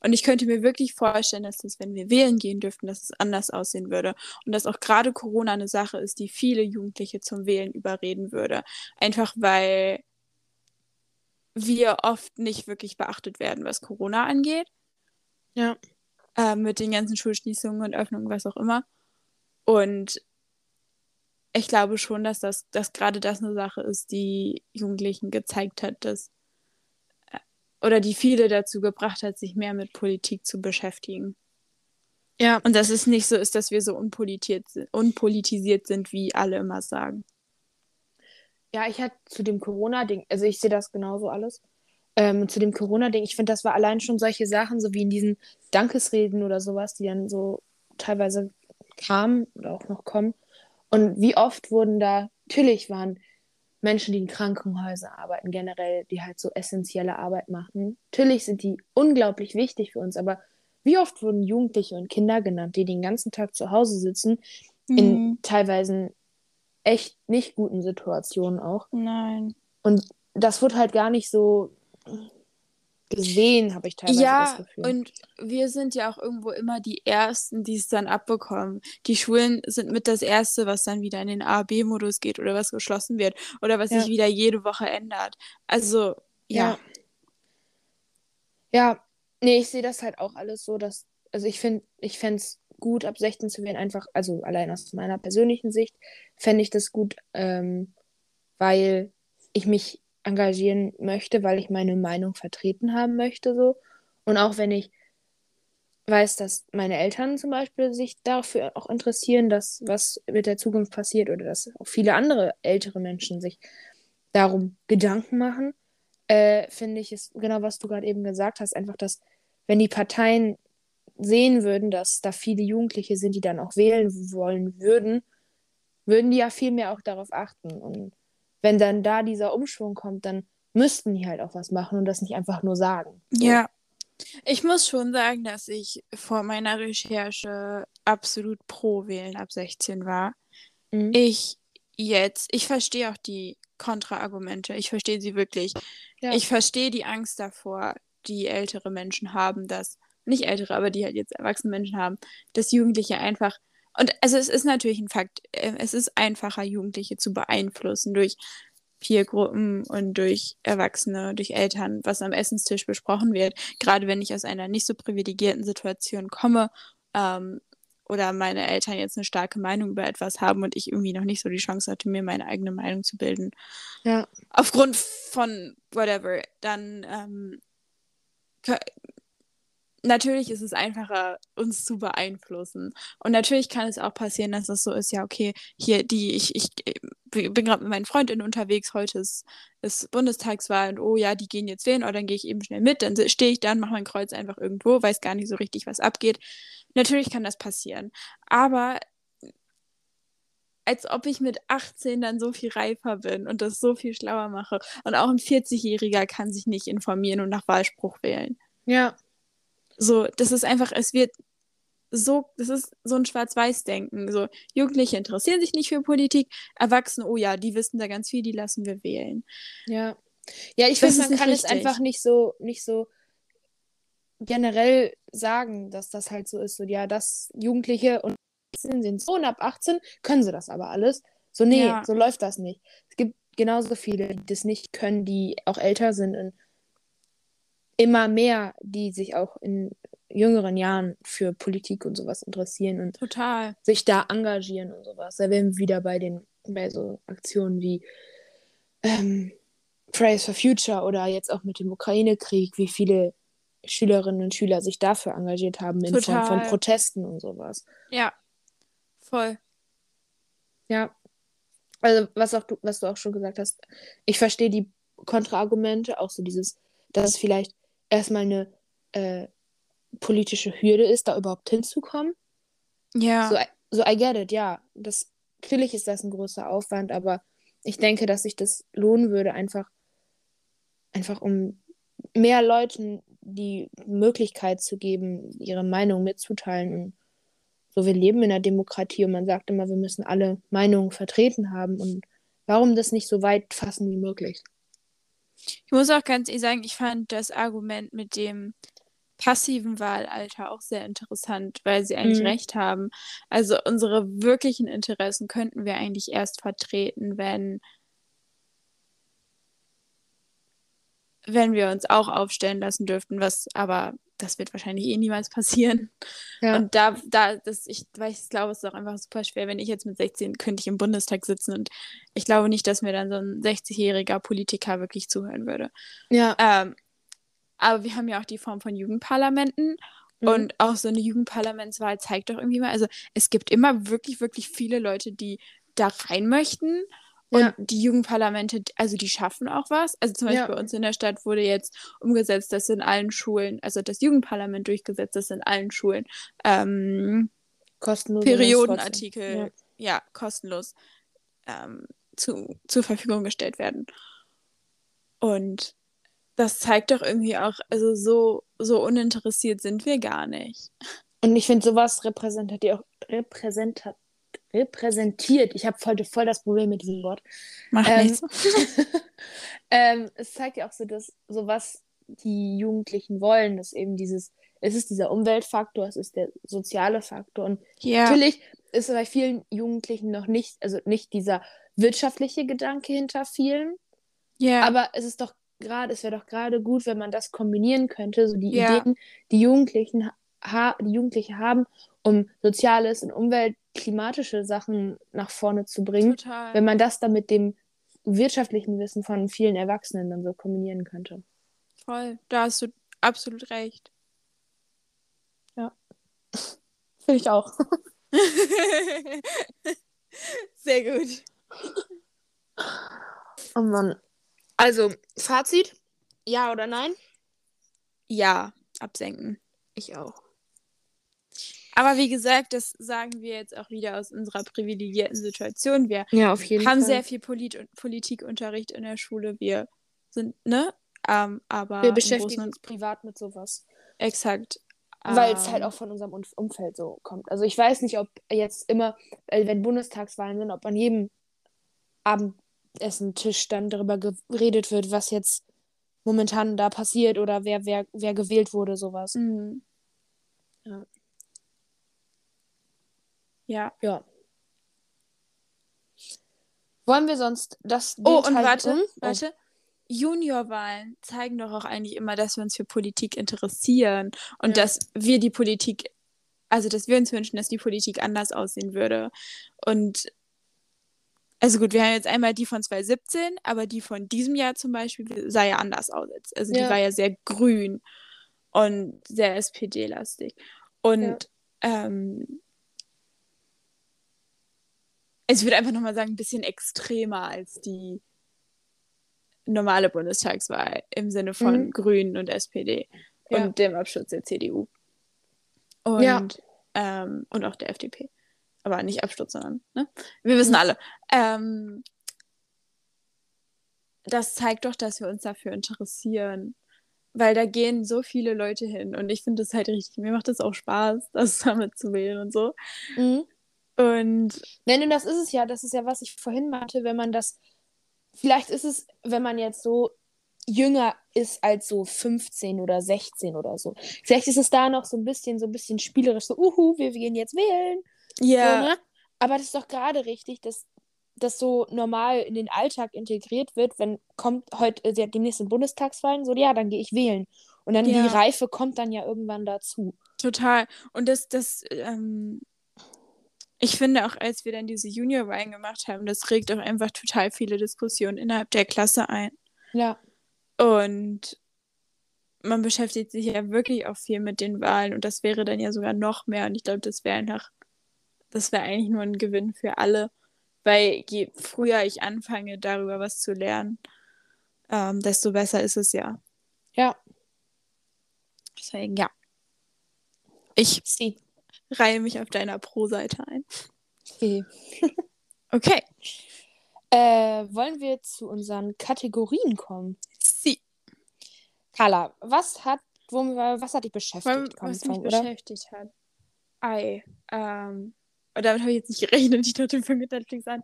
Und ich könnte mir wirklich vorstellen, dass das, wenn wir wählen gehen dürften, dass es anders aussehen würde. Und dass auch gerade Corona eine Sache ist, die viele Jugendliche zum Wählen überreden würde. Einfach weil wir oft nicht wirklich beachtet werden, was Corona angeht. Ja. Äh, mit den ganzen Schulschließungen und Öffnungen, was auch immer. Und ich glaube schon, dass das dass gerade das eine Sache ist, die Jugendlichen gezeigt hat, dass äh, oder die viele dazu gebracht hat, sich mehr mit Politik zu beschäftigen. Ja. Und dass es nicht so ist, dass wir so unpolitisiert sind, wie alle immer sagen. Ja, ich hatte zu dem Corona-Ding, also ich sehe das genauso alles. Ähm, zu dem Corona-Ding, ich finde, das war allein schon solche Sachen, so wie in diesen Dankesreden oder sowas, die dann so teilweise kamen oder auch noch kommen und wie oft wurden da, natürlich waren Menschen, die in Krankenhäusern arbeiten, generell, die halt so essentielle Arbeit machen. Natürlich sind die unglaublich wichtig für uns, aber wie oft wurden Jugendliche und Kinder genannt, die den ganzen Tag zu Hause sitzen, mhm. in teilweise echt nicht guten Situationen auch. Nein. Und das wird halt gar nicht so gesehen, habe ich teilweise ja, das Gefühl. Und wir sind ja auch irgendwo immer die Ersten, die es dann abbekommen. Die Schulen sind mit das Erste, was dann wieder in den A, B-Modus geht oder was geschlossen wird oder was ja. sich wieder jede Woche ändert. Also, ja. Ja, ja nee, ich sehe das halt auch alles so, dass, also ich finde, ich fände es gut, ab 16 zu werden, einfach, also allein aus meiner persönlichen Sicht, fände ich das gut, ähm, weil ich mich engagieren möchte, weil ich meine Meinung vertreten haben möchte, so. Und auch wenn ich weiß, dass meine Eltern zum Beispiel sich dafür auch interessieren, dass was mit der Zukunft passiert oder dass auch viele andere ältere Menschen sich darum Gedanken machen, äh, finde ich es genau, was du gerade eben gesagt hast, einfach, dass wenn die Parteien sehen würden, dass da viele Jugendliche sind, die dann auch wählen wollen würden, würden die ja viel mehr auch darauf achten und wenn dann da dieser Umschwung kommt, dann müssten die halt auch was machen und das nicht einfach nur sagen. Ja. Ich muss schon sagen, dass ich vor meiner Recherche absolut pro Wählen ab 16 war. Mhm. Ich jetzt, ich verstehe auch die Kontraargumente. Ich verstehe sie wirklich. Ja. Ich verstehe die Angst davor, die ältere Menschen haben, dass, nicht ältere, aber die halt jetzt erwachsene Menschen haben, dass Jugendliche einfach und also es ist natürlich ein Fakt, äh, es ist einfacher, Jugendliche zu beeinflussen durch Peergruppen und durch Erwachsene, durch Eltern, was am Essenstisch besprochen wird. Gerade wenn ich aus einer nicht so privilegierten Situation komme ähm, oder meine Eltern jetzt eine starke Meinung über etwas haben und ich irgendwie noch nicht so die Chance hatte, mir meine eigene Meinung zu bilden. Ja. Aufgrund von whatever, dann ähm, natürlich ist es einfacher, uns zu beeinflussen. Und natürlich kann es auch passieren, dass es so ist, ja, okay, hier, die, ich, ich bin gerade mit meinen Freundinnen unterwegs, heute ist, ist Bundestagswahl und oh ja, die gehen jetzt wählen, oder dann gehe ich eben schnell mit, dann stehe ich dann, mache mein Kreuz einfach irgendwo, weiß gar nicht so richtig, was abgeht. Natürlich kann das passieren. Aber als ob ich mit 18 dann so viel reifer bin und das so viel schlauer mache. Und auch ein 40-Jähriger kann sich nicht informieren und nach Wahlspruch wählen. Ja. So, das ist einfach, es wird so, das ist so ein Schwarz-Weiß-Denken. So, Jugendliche interessieren sich nicht für Politik, Erwachsene, oh ja, die wissen da ganz viel, die lassen wir wählen. Ja. Ja, ich finde, man kann richtig. es einfach nicht so, nicht so generell sagen, dass das halt so ist. So, ja, das Jugendliche und sind so und ab 18 können sie das aber alles. So, nee, ja. so läuft das nicht. Es gibt genauso viele, die das nicht können, die auch älter sind und immer mehr, die sich auch in jüngeren Jahren für Politik und sowas interessieren und Total. sich da engagieren und sowas. Da wären wir wieder bei den, bei so Aktionen wie ähm, Fridays for Future oder jetzt auch mit dem Ukraine-Krieg, wie viele Schülerinnen und Schüler sich dafür engagiert haben in Total. Form von Protesten und sowas. Ja, voll. Ja. Also, was, auch du, was du auch schon gesagt hast, ich verstehe die Kontraargumente, auch so dieses, dass es vielleicht erstmal eine äh, politische Hürde ist, da überhaupt hinzukommen. Ja. So, so I get it, ja. Das, natürlich ist das ein großer Aufwand, aber ich denke, dass sich das lohnen würde, einfach, einfach um mehr Leuten die Möglichkeit zu geben, ihre Meinung mitzuteilen. Und so, wir leben in einer Demokratie und man sagt immer, wir müssen alle Meinungen vertreten haben. Und warum das nicht so weit fassen wie möglich? Ich muss auch ganz ehrlich sagen, ich fand das Argument mit dem passiven Wahlalter auch sehr interessant, weil sie eigentlich mhm. recht haben. Also unsere wirklichen Interessen könnten wir eigentlich erst vertreten, wenn wenn wir uns auch aufstellen lassen dürften, was aber das wird wahrscheinlich eh niemals passieren. Ja. Und da, da, das, ich, weil ich glaube, es ist auch einfach super schwer. Wenn ich jetzt mit 16 könnte ich im Bundestag sitzen und ich glaube nicht, dass mir dann so ein 60-jähriger Politiker wirklich zuhören würde. Ja. Ähm, aber wir haben ja auch die Form von Jugendparlamenten. Mhm. Und auch so eine Jugendparlamentswahl zeigt doch irgendwie mal, also es gibt immer wirklich, wirklich viele Leute, die da rein möchten. Und ja. die Jugendparlamente, also die schaffen auch was. Also zum Beispiel ja. bei uns in der Stadt wurde jetzt umgesetzt, dass in allen Schulen, also das Jugendparlament durchgesetzt, dass in allen Schulen ähm, kostenlos Periodenartikel, ja. ja, kostenlos ähm, zu, zur Verfügung gestellt werden. Und das zeigt doch irgendwie auch, also so, so uninteressiert sind wir gar nicht. Und ich finde, sowas repräsentiert auch repräsentiert repräsentiert. Ich habe heute voll das Problem mit diesem Wort. Mach ähm, nichts. [LAUGHS] ähm, es zeigt ja auch so, dass so was die Jugendlichen wollen, dass eben dieses, es ist dieser Umweltfaktor, es ist der soziale Faktor. Und ja. natürlich ist bei vielen Jugendlichen noch nicht, also nicht dieser wirtschaftliche Gedanke hinter vielen. Ja. Aber es ist doch gerade, es wäre doch gerade gut, wenn man das kombinieren könnte, so die ja. Ideen, die Jugendlichen ha die Jugendliche haben, um Soziales und Umwelt klimatische Sachen nach vorne zu bringen, Total. wenn man das dann mit dem wirtschaftlichen Wissen von vielen Erwachsenen dann so kombinieren könnte. Voll, da hast du absolut recht. Ja. Finde ich auch. [LAUGHS] Sehr gut. Oh Mann. Also, Fazit? Ja oder nein? Ja, absenken. Ich auch. Aber wie gesagt, das sagen wir jetzt auch wieder aus unserer privilegierten Situation. Wir ja, auf jeden haben Fall. sehr viel Polit Politikunterricht in der Schule. Wir sind, ne? Ähm, aber wir beschäftigen uns privat mit sowas. Exakt. Weil es halt ähm, auch von unserem Umfeld so kommt. Also ich weiß nicht, ob jetzt immer, wenn Bundestagswahlen sind, ob an jedem Abendessen-Tisch dann darüber geredet wird, was jetzt momentan da passiert oder wer, wer, wer gewählt wurde, sowas. Mhm. Ja. Ja. Ja. Wollen wir sonst das Oh, und warte, um? warte. Juniorwahlen zeigen doch auch eigentlich immer, dass wir uns für Politik interessieren und ja. dass wir die Politik, also dass wir uns wünschen, dass die Politik anders aussehen würde. Und also gut, wir haben jetzt einmal die von 2017, aber die von diesem Jahr zum Beispiel sah ja anders aus. Also die ja. war ja sehr grün und sehr SPD-lastig. Und ja. ähm, also ich würde einfach nochmal sagen, ein bisschen extremer als die normale Bundestagswahl im Sinne von mhm. Grünen und SPD ja. und dem Abschluss der CDU. Und, ja. ähm, und auch der FDP. aber nicht Absturz, sondern, ne? Wir wissen alle. Ähm, das zeigt doch, dass wir uns dafür interessieren. Weil da gehen so viele Leute hin und ich finde das halt richtig, mir macht das auch Spaß, das [LAUGHS] damit zu wählen und so. Mhm. Und Nein, und das ist es ja. Das ist ja, was ich vorhin meinte, wenn man das. Vielleicht ist es, wenn man jetzt so jünger ist als so 15 oder 16 oder so. Vielleicht ist es da noch so ein bisschen, so ein bisschen spielerisch, so, uhu, wir gehen jetzt wählen. ja, So, ne? Aber das ist doch gerade richtig, dass das so normal in den Alltag integriert wird, wenn kommt heute, äh, demnächst sind Bundestagswahlen, so, ja, dann gehe ich wählen. Und dann Ja. die Reife kommt dann ja irgendwann dazu. total. Und das, das, ähm, ich finde auch, als wir dann diese Junior-Wahlen gemacht haben, das regt auch einfach total viele Diskussionen innerhalb der Klasse ein. Ja. Und man beschäftigt sich ja wirklich auch viel mit den Wahlen und das wäre dann ja sogar noch mehr. Und ich glaube, das wäre einfach, das wäre eigentlich nur ein Gewinn für alle. Weil je früher ich anfange, darüber was zu lernen, ähm, desto besser ist es ja. Ja. Deswegen, ja. Ich Sie. Reihe mich auf deiner Pro-Seite ein. Okay. [LAUGHS] Okay. Äh, wollen wir zu unseren Kategorien kommen? Sie. Carla, was hat, wo, was hat dich beschäftigt? Komm, was mich oder? beschäftigt hat. Ei. Ähm, und damit habe ich jetzt nicht gerechnet. Ich dachte, wir fangen mit Netflix an.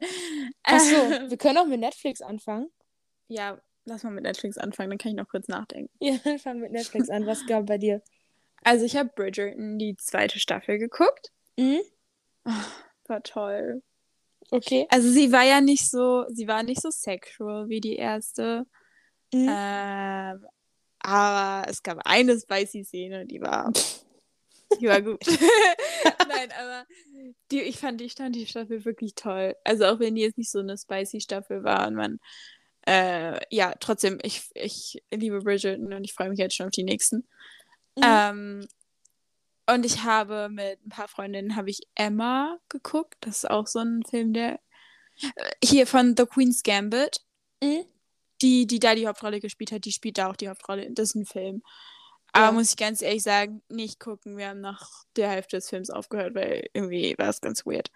Achso, Ähm, wir können auch mit Netflix anfangen. ja, lass mal mit Netflix anfangen, dann kann ich noch kurz nachdenken. Ja, [LAUGHS] dann fang mit Netflix an. Was gab bei dir? Also ich habe Bridgerton die zweite Staffel geguckt. Mhm. Ah, war toll. Okay. Also sie war ja nicht so, sie war nicht so sexual wie die erste. Mhm. Ähm, aber es gab eine spicy Szene, die war, [LAUGHS] die war gut. [LAUGHS] Nein, aber die, ich fand, ich fand die Staffel wirklich toll. Also auch wenn die jetzt nicht so eine spicy Staffel war und man, äh, ja, trotzdem, ich, ich liebe Bridgerton und ich freue mich jetzt schon auf die nächsten. Mhm. Ähm, und ich habe mit ein paar Freundinnen habe ich Emma geguckt. Das ist auch so ein Film, der äh, hier von The Queen's Gambit. Mhm. Die, die da die Hauptrolle gespielt hat, die spielt da auch die Hauptrolle. Das ist ein Film. Aber Ja. muss ich ganz ehrlich sagen, nicht gucken. Wir haben nach der Hälfte des Films aufgehört, weil irgendwie war es ganz weird.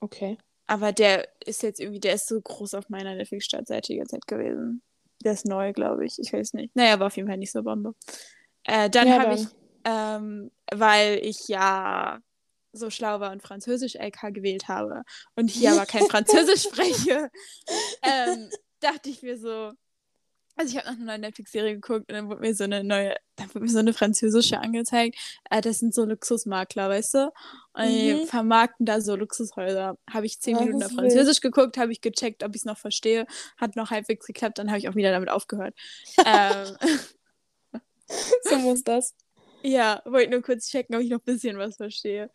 Okay. Aber der ist jetzt irgendwie, der ist so groß auf meiner Netflix-Startseite die ganze Zeit gewesen. Der ist neu, glaube ich. Ich weiß nicht. Naja, war auf jeden Fall nicht so Bombe. Äh, dann Ja, habe ich, ähm, weil ich ja so schlau war und Französisch LK gewählt habe und hier aber kein [LAUGHS] Französisch spreche, ähm, dachte ich mir so, also ich habe noch eine neue Netflix-Serie geguckt und dann wurde mir so eine neue, dann wurde mir so eine französische angezeigt. Äh, das sind so Luxusmakler, weißt du? Und die Mhm. vermarkten da so Luxushäuser. Habe ich zehn Oh, Minuten auf. Französisch geguckt, habe ich gecheckt, ob ich es noch verstehe. Hat noch halbwegs geklappt, dann habe ich auch wieder damit aufgehört. [LAUGHS] ähm, [LAUGHS] So muss das. ja, wollte nur kurz checken, ob ich noch ein bisschen was verstehe.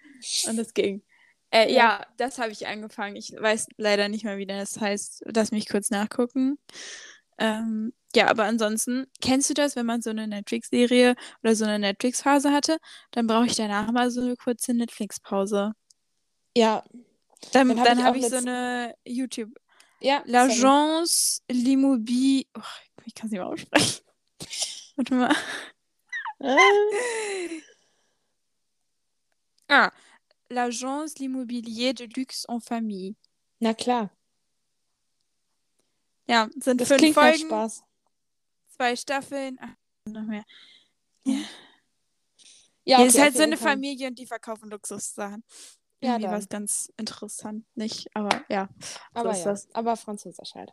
Und das ging. Äh, Ja. ja. das habe ich angefangen. Ich weiß leider nicht mehr, wie das heißt. Lass mich kurz nachgucken. Ähm, ja, aber ansonsten, kennst du das, wenn man so eine Netflix-Serie oder so eine Netflix-Phase hatte? Dann brauche ich danach mal so eine kurze Netflix-Pause. Ja. Dann, Dann hab dann ich habe auch ich so eine YouTube. Ja. L'Agence L'Immobilier. Oh, ich kann es nicht mehr aussprechen. Warte mal. [LAUGHS] Ah. L'Agence L'Immobilier de Luxe en Famille. Na klar. Ja, sind Das fünf Folgen, Spaß. zwei Staffeln. Ach, noch mehr. Ja, Hier okay, ist halt so eine Fall. Familie und die verkaufen Luxussachen. Ja, Irgendwie war es ganz interessant, nicht? Aber ja, Aber ist ja, aber Französisch halt.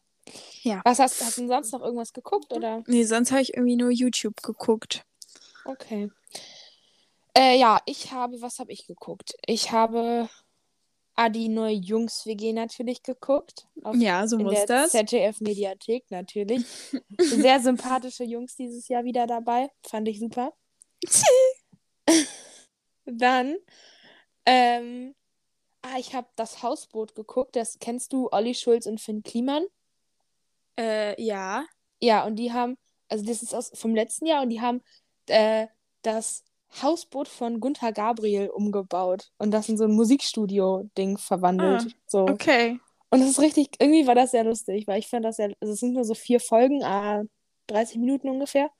Ja. Was hast, hast du denn sonst noch irgendwas geguckt oder? nee, sonst habe ich irgendwie nur YouTube geguckt. Okay. Äh, ja, ich habe, was habe ich geguckt? Ich habe Adi neue Jungs WG natürlich geguckt. Auf, Ja, so muss der das. ZDF-Mediathek natürlich. [LAUGHS] Sehr sympathische Jungs dieses Jahr wieder dabei. Fand ich super. [LAUGHS] Dann, ähm, ah, ich habe das Hausboot geguckt. Das kennst du, Olli Schulz und Finn Kliman. Äh, ja. Ja, und die haben, also das ist aus, vom letzten Jahr und die haben äh, das Hausboot von Gunther Gabriel umgebaut und das in so ein Musikstudio-Ding verwandelt. Ah, so. Okay. Und das ist richtig, irgendwie war das sehr lustig, weil ich fand das sehr, also es sind nur so vier Folgen, ah, 30 Minuten ungefähr.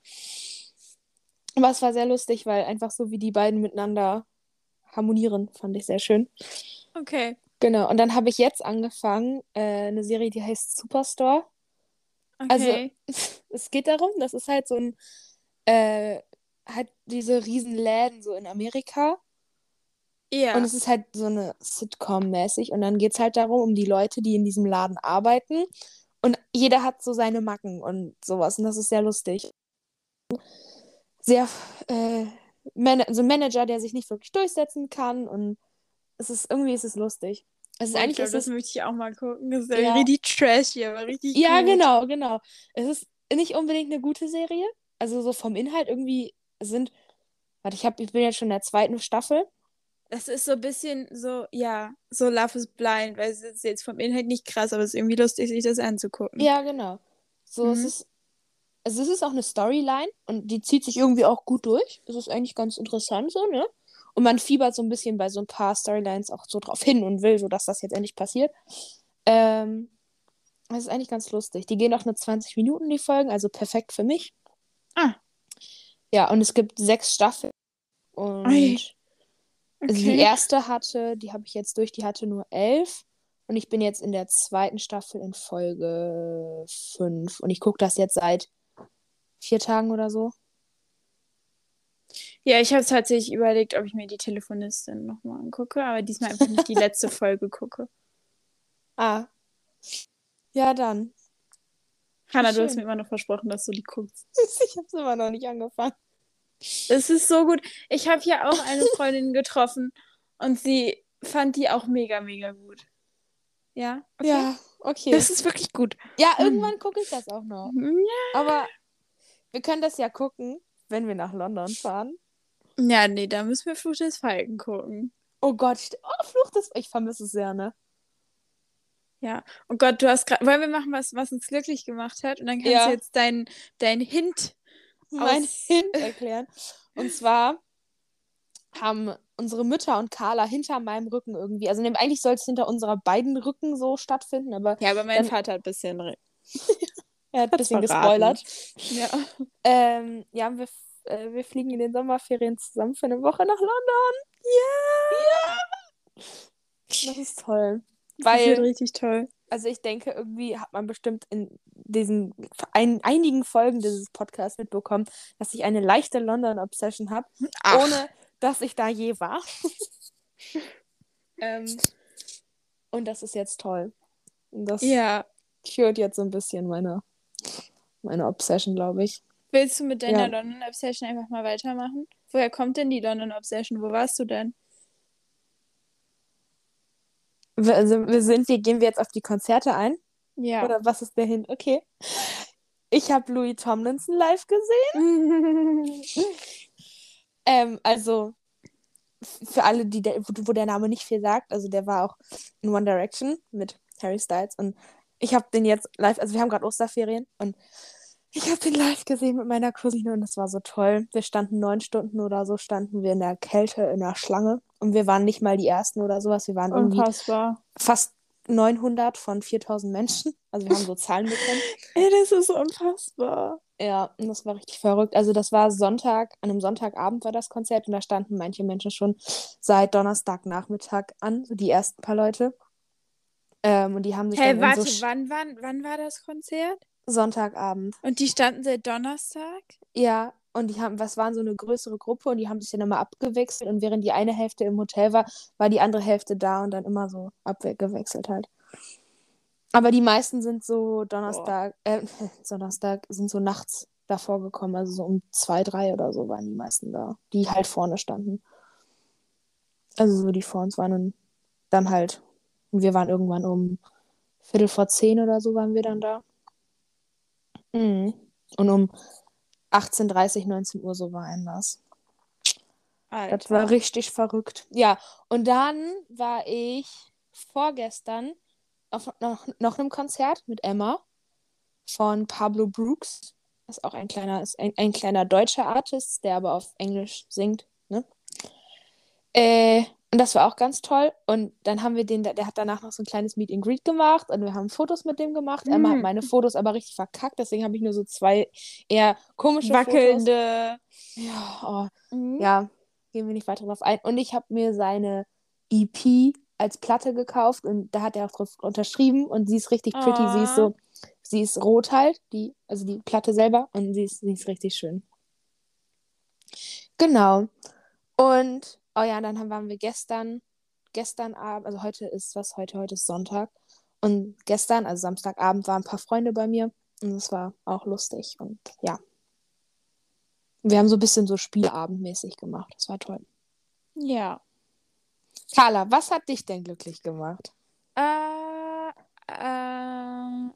Aber es war sehr lustig, weil einfach so wie die beiden miteinander harmonieren, fand ich sehr schön. Okay. Genau. Und dann habe ich jetzt angefangen, äh, eine Serie, die heißt Superstore. Also, Okay. [LAUGHS] es geht darum, das ist halt so ein, äh, halt diese riesen Läden so in Amerika. ja. Und es ist halt so eine Sitcom-mäßig. Und dann geht es halt darum, um die Leute, die in diesem Laden arbeiten. Und jeder hat so seine Macken und sowas. Und das ist sehr lustig. Sehr, äh, Man so ein Manager, der sich nicht wirklich durchsetzen kann. Und es ist, irgendwie ist es lustig. Es ist ich eigentlich glaub, ist das es, möchte ich auch mal gucken. Das ist ja, richtig trashy, aber richtig ja, gut. genau, genau. Es ist nicht unbedingt eine gute Serie. Also so vom Inhalt irgendwie sind, warte, ich hab, ich bin jetzt schon in der zweiten Staffel. Das ist so ein bisschen so, ja, so Love is Blind, weil es ist jetzt vom Inhalt nicht krass, aber es ist irgendwie lustig, sich das anzugucken. Ja, genau. So, es Mhm. ist, also es ist auch eine Storyline und die zieht sich irgendwie auch gut durch. Es ist eigentlich ganz interessant so, ne? Und man fiebert so ein bisschen bei so ein paar Storylines auch so drauf hin und will, so dass das jetzt endlich passiert. Ähm, das ist eigentlich ganz lustig. Die gehen auch nur 20 Minuten, die Folgen, also perfekt für mich. Ah. Ja, und es gibt sechs Staffeln. Und Ui. also die Okay. erste hatte, die habe ich jetzt durch, die hatte nur elf. Und ich bin jetzt in der zweiten Staffel in Folge fünf. Und ich gucke das jetzt seit vier Tagen oder so. Ja, ich habe tatsächlich überlegt, ob ich mir die Telefonistin nochmal angucke, aber diesmal einfach nicht die letzte [LAUGHS] Folge gucke. Ah. Ja, dann. Hanna, du hast mir immer noch versprochen, dass du die guckst. [LAUGHS] Ich habe es immer noch nicht angefangen. Es ist so gut. Ich habe hier auch eine Freundin [LAUGHS] getroffen und sie fand die auch mega, mega gut. Ja? Okay. Ja, okay. Das ist wirklich gut. ja, irgendwann gucke ich das auch noch. Ja. Aber wir können das ja gucken, wenn wir nach London fahren. Ja, nee, da müssen wir Fluch des Falken gucken. Oh Gott, ich, oh, Fluch des... Ich vermisse es sehr, ne? Ja. Oh Gott, du hast gerade. Wollen wir machen, was, was uns glücklich gemacht hat? Und dann kannst Ja. du jetzt deinen dein Hint. mein Aus- Hint erklären. Und zwar haben unsere Mütter und Carla hinter meinem Rücken irgendwie, also ne, eigentlich soll es hinter unserer beiden Rücken so stattfinden, aber Ja, aber mein Dann- Vater hat ein bisschen. [LAUGHS] er hat ein bisschen verraten. gespoilert. Ja. Ähm, ja, wir, f- äh, wir fliegen in den Sommerferien zusammen für eine Woche nach London. Ja! Ja! Das ist toll. Das wird Weil, richtig toll. also ich denke, irgendwie hat man bestimmt in diesen ein, einigen Folgen dieses Podcasts mitbekommen, dass ich eine leichte London-Obsession habe. Ohne dass ich da je war. [LAUGHS] ähm, und das ist jetzt toll. Und das Ja. cured jetzt so ein bisschen meine, meine Obsession, glaube ich. Willst du mit deiner Ja. London Obsession einfach mal weitermachen? Woher kommt denn die London Obsession? Wo warst du denn? Also wir sind, wir gehen wir jetzt auf die Konzerte ein? Ja. Oder was ist der hin? Okay. Ich habe Louis Tomlinson live gesehen. [LAUGHS] Ähm, also für alle, die der, wo, wo der Name nicht viel sagt, also der war auch in One Direction mit Harry Styles und ich habe den jetzt live, also wir haben gerade Osterferien und ich habe den live gesehen mit meiner Cousine und das war so toll. Wir standen neun Stunden oder so, standen wir in der Kälte, in der Schlange und wir waren nicht mal die Ersten oder sowas, wir waren irgendwie Unfassbar. fast 900 von 4000 Menschen, also wir haben so Zahlen bekommen. [LAUGHS] Ey, das ist unfassbar. Ja, und das war richtig verrückt. Also das war Sonntag, an einem Sonntagabend war das Konzert und da standen manche Menschen schon seit Donnerstagnachmittag an, so die ersten paar Leute. Ähm, und die haben sich Hey, dann warte, so wann, wann, wann war das Konzert? Sonntagabend. Und die standen seit Donnerstag? Ja, und die haben, was waren so eine größere Gruppe und die haben sich dann immer abgewechselt und während die eine Hälfte im Hotel war, war die andere Hälfte da und dann immer so abgewechselt halt. Aber die meisten sind so Donnerstag, äh, [LAUGHS] Donnerstag, sind so nachts davor gekommen, also so um zwei, drei oder so waren die meisten da, die halt vorne standen. Also so die vor uns waren und dann halt, und wir waren irgendwann um Viertel vor zehn oder so waren wir dann da. Mhm. Und um 18.30, 19 Uhr so war Einlass. Alter. Das war richtig verrückt. Ja, und dann war ich vorgestern auf noch, noch einem Konzert mit Emma von Pablo Brooks. Ist auch ein kleiner, ist ein, ein kleiner deutscher Artist, der aber auf Englisch singt. Ne? Äh, und das war auch ganz toll. Und dann haben wir den, der hat danach noch so ein kleines Meet and Greet gemacht und wir haben Fotos mit dem gemacht. Emma hat Mhm. meine Fotos aber richtig verkackt, deswegen habe ich nur so zwei eher komische Fotos. Wackelnde. Ja, oh, Mhm. ja, gehen wir nicht weiter drauf ein. Und ich habe mir seine EP als Platte gekauft und da hat er auch drauf unterschrieben und sie ist richtig pretty. Sie ist so, sie ist rot halt, die, also die Platte selber und sie ist, sie ist richtig schön. Genau. Und, oh ja, dann waren wir gestern, gestern Abend, also heute ist was, heute, heute ist Sonntag. Und gestern, also Samstagabend, waren ein paar Freunde bei mir und es war auch lustig und ja. Wir haben so ein bisschen so Spielabendmäßig gemacht. Das war toll. Ja. Carla, was hat dich denn glücklich gemacht? Äh, äh,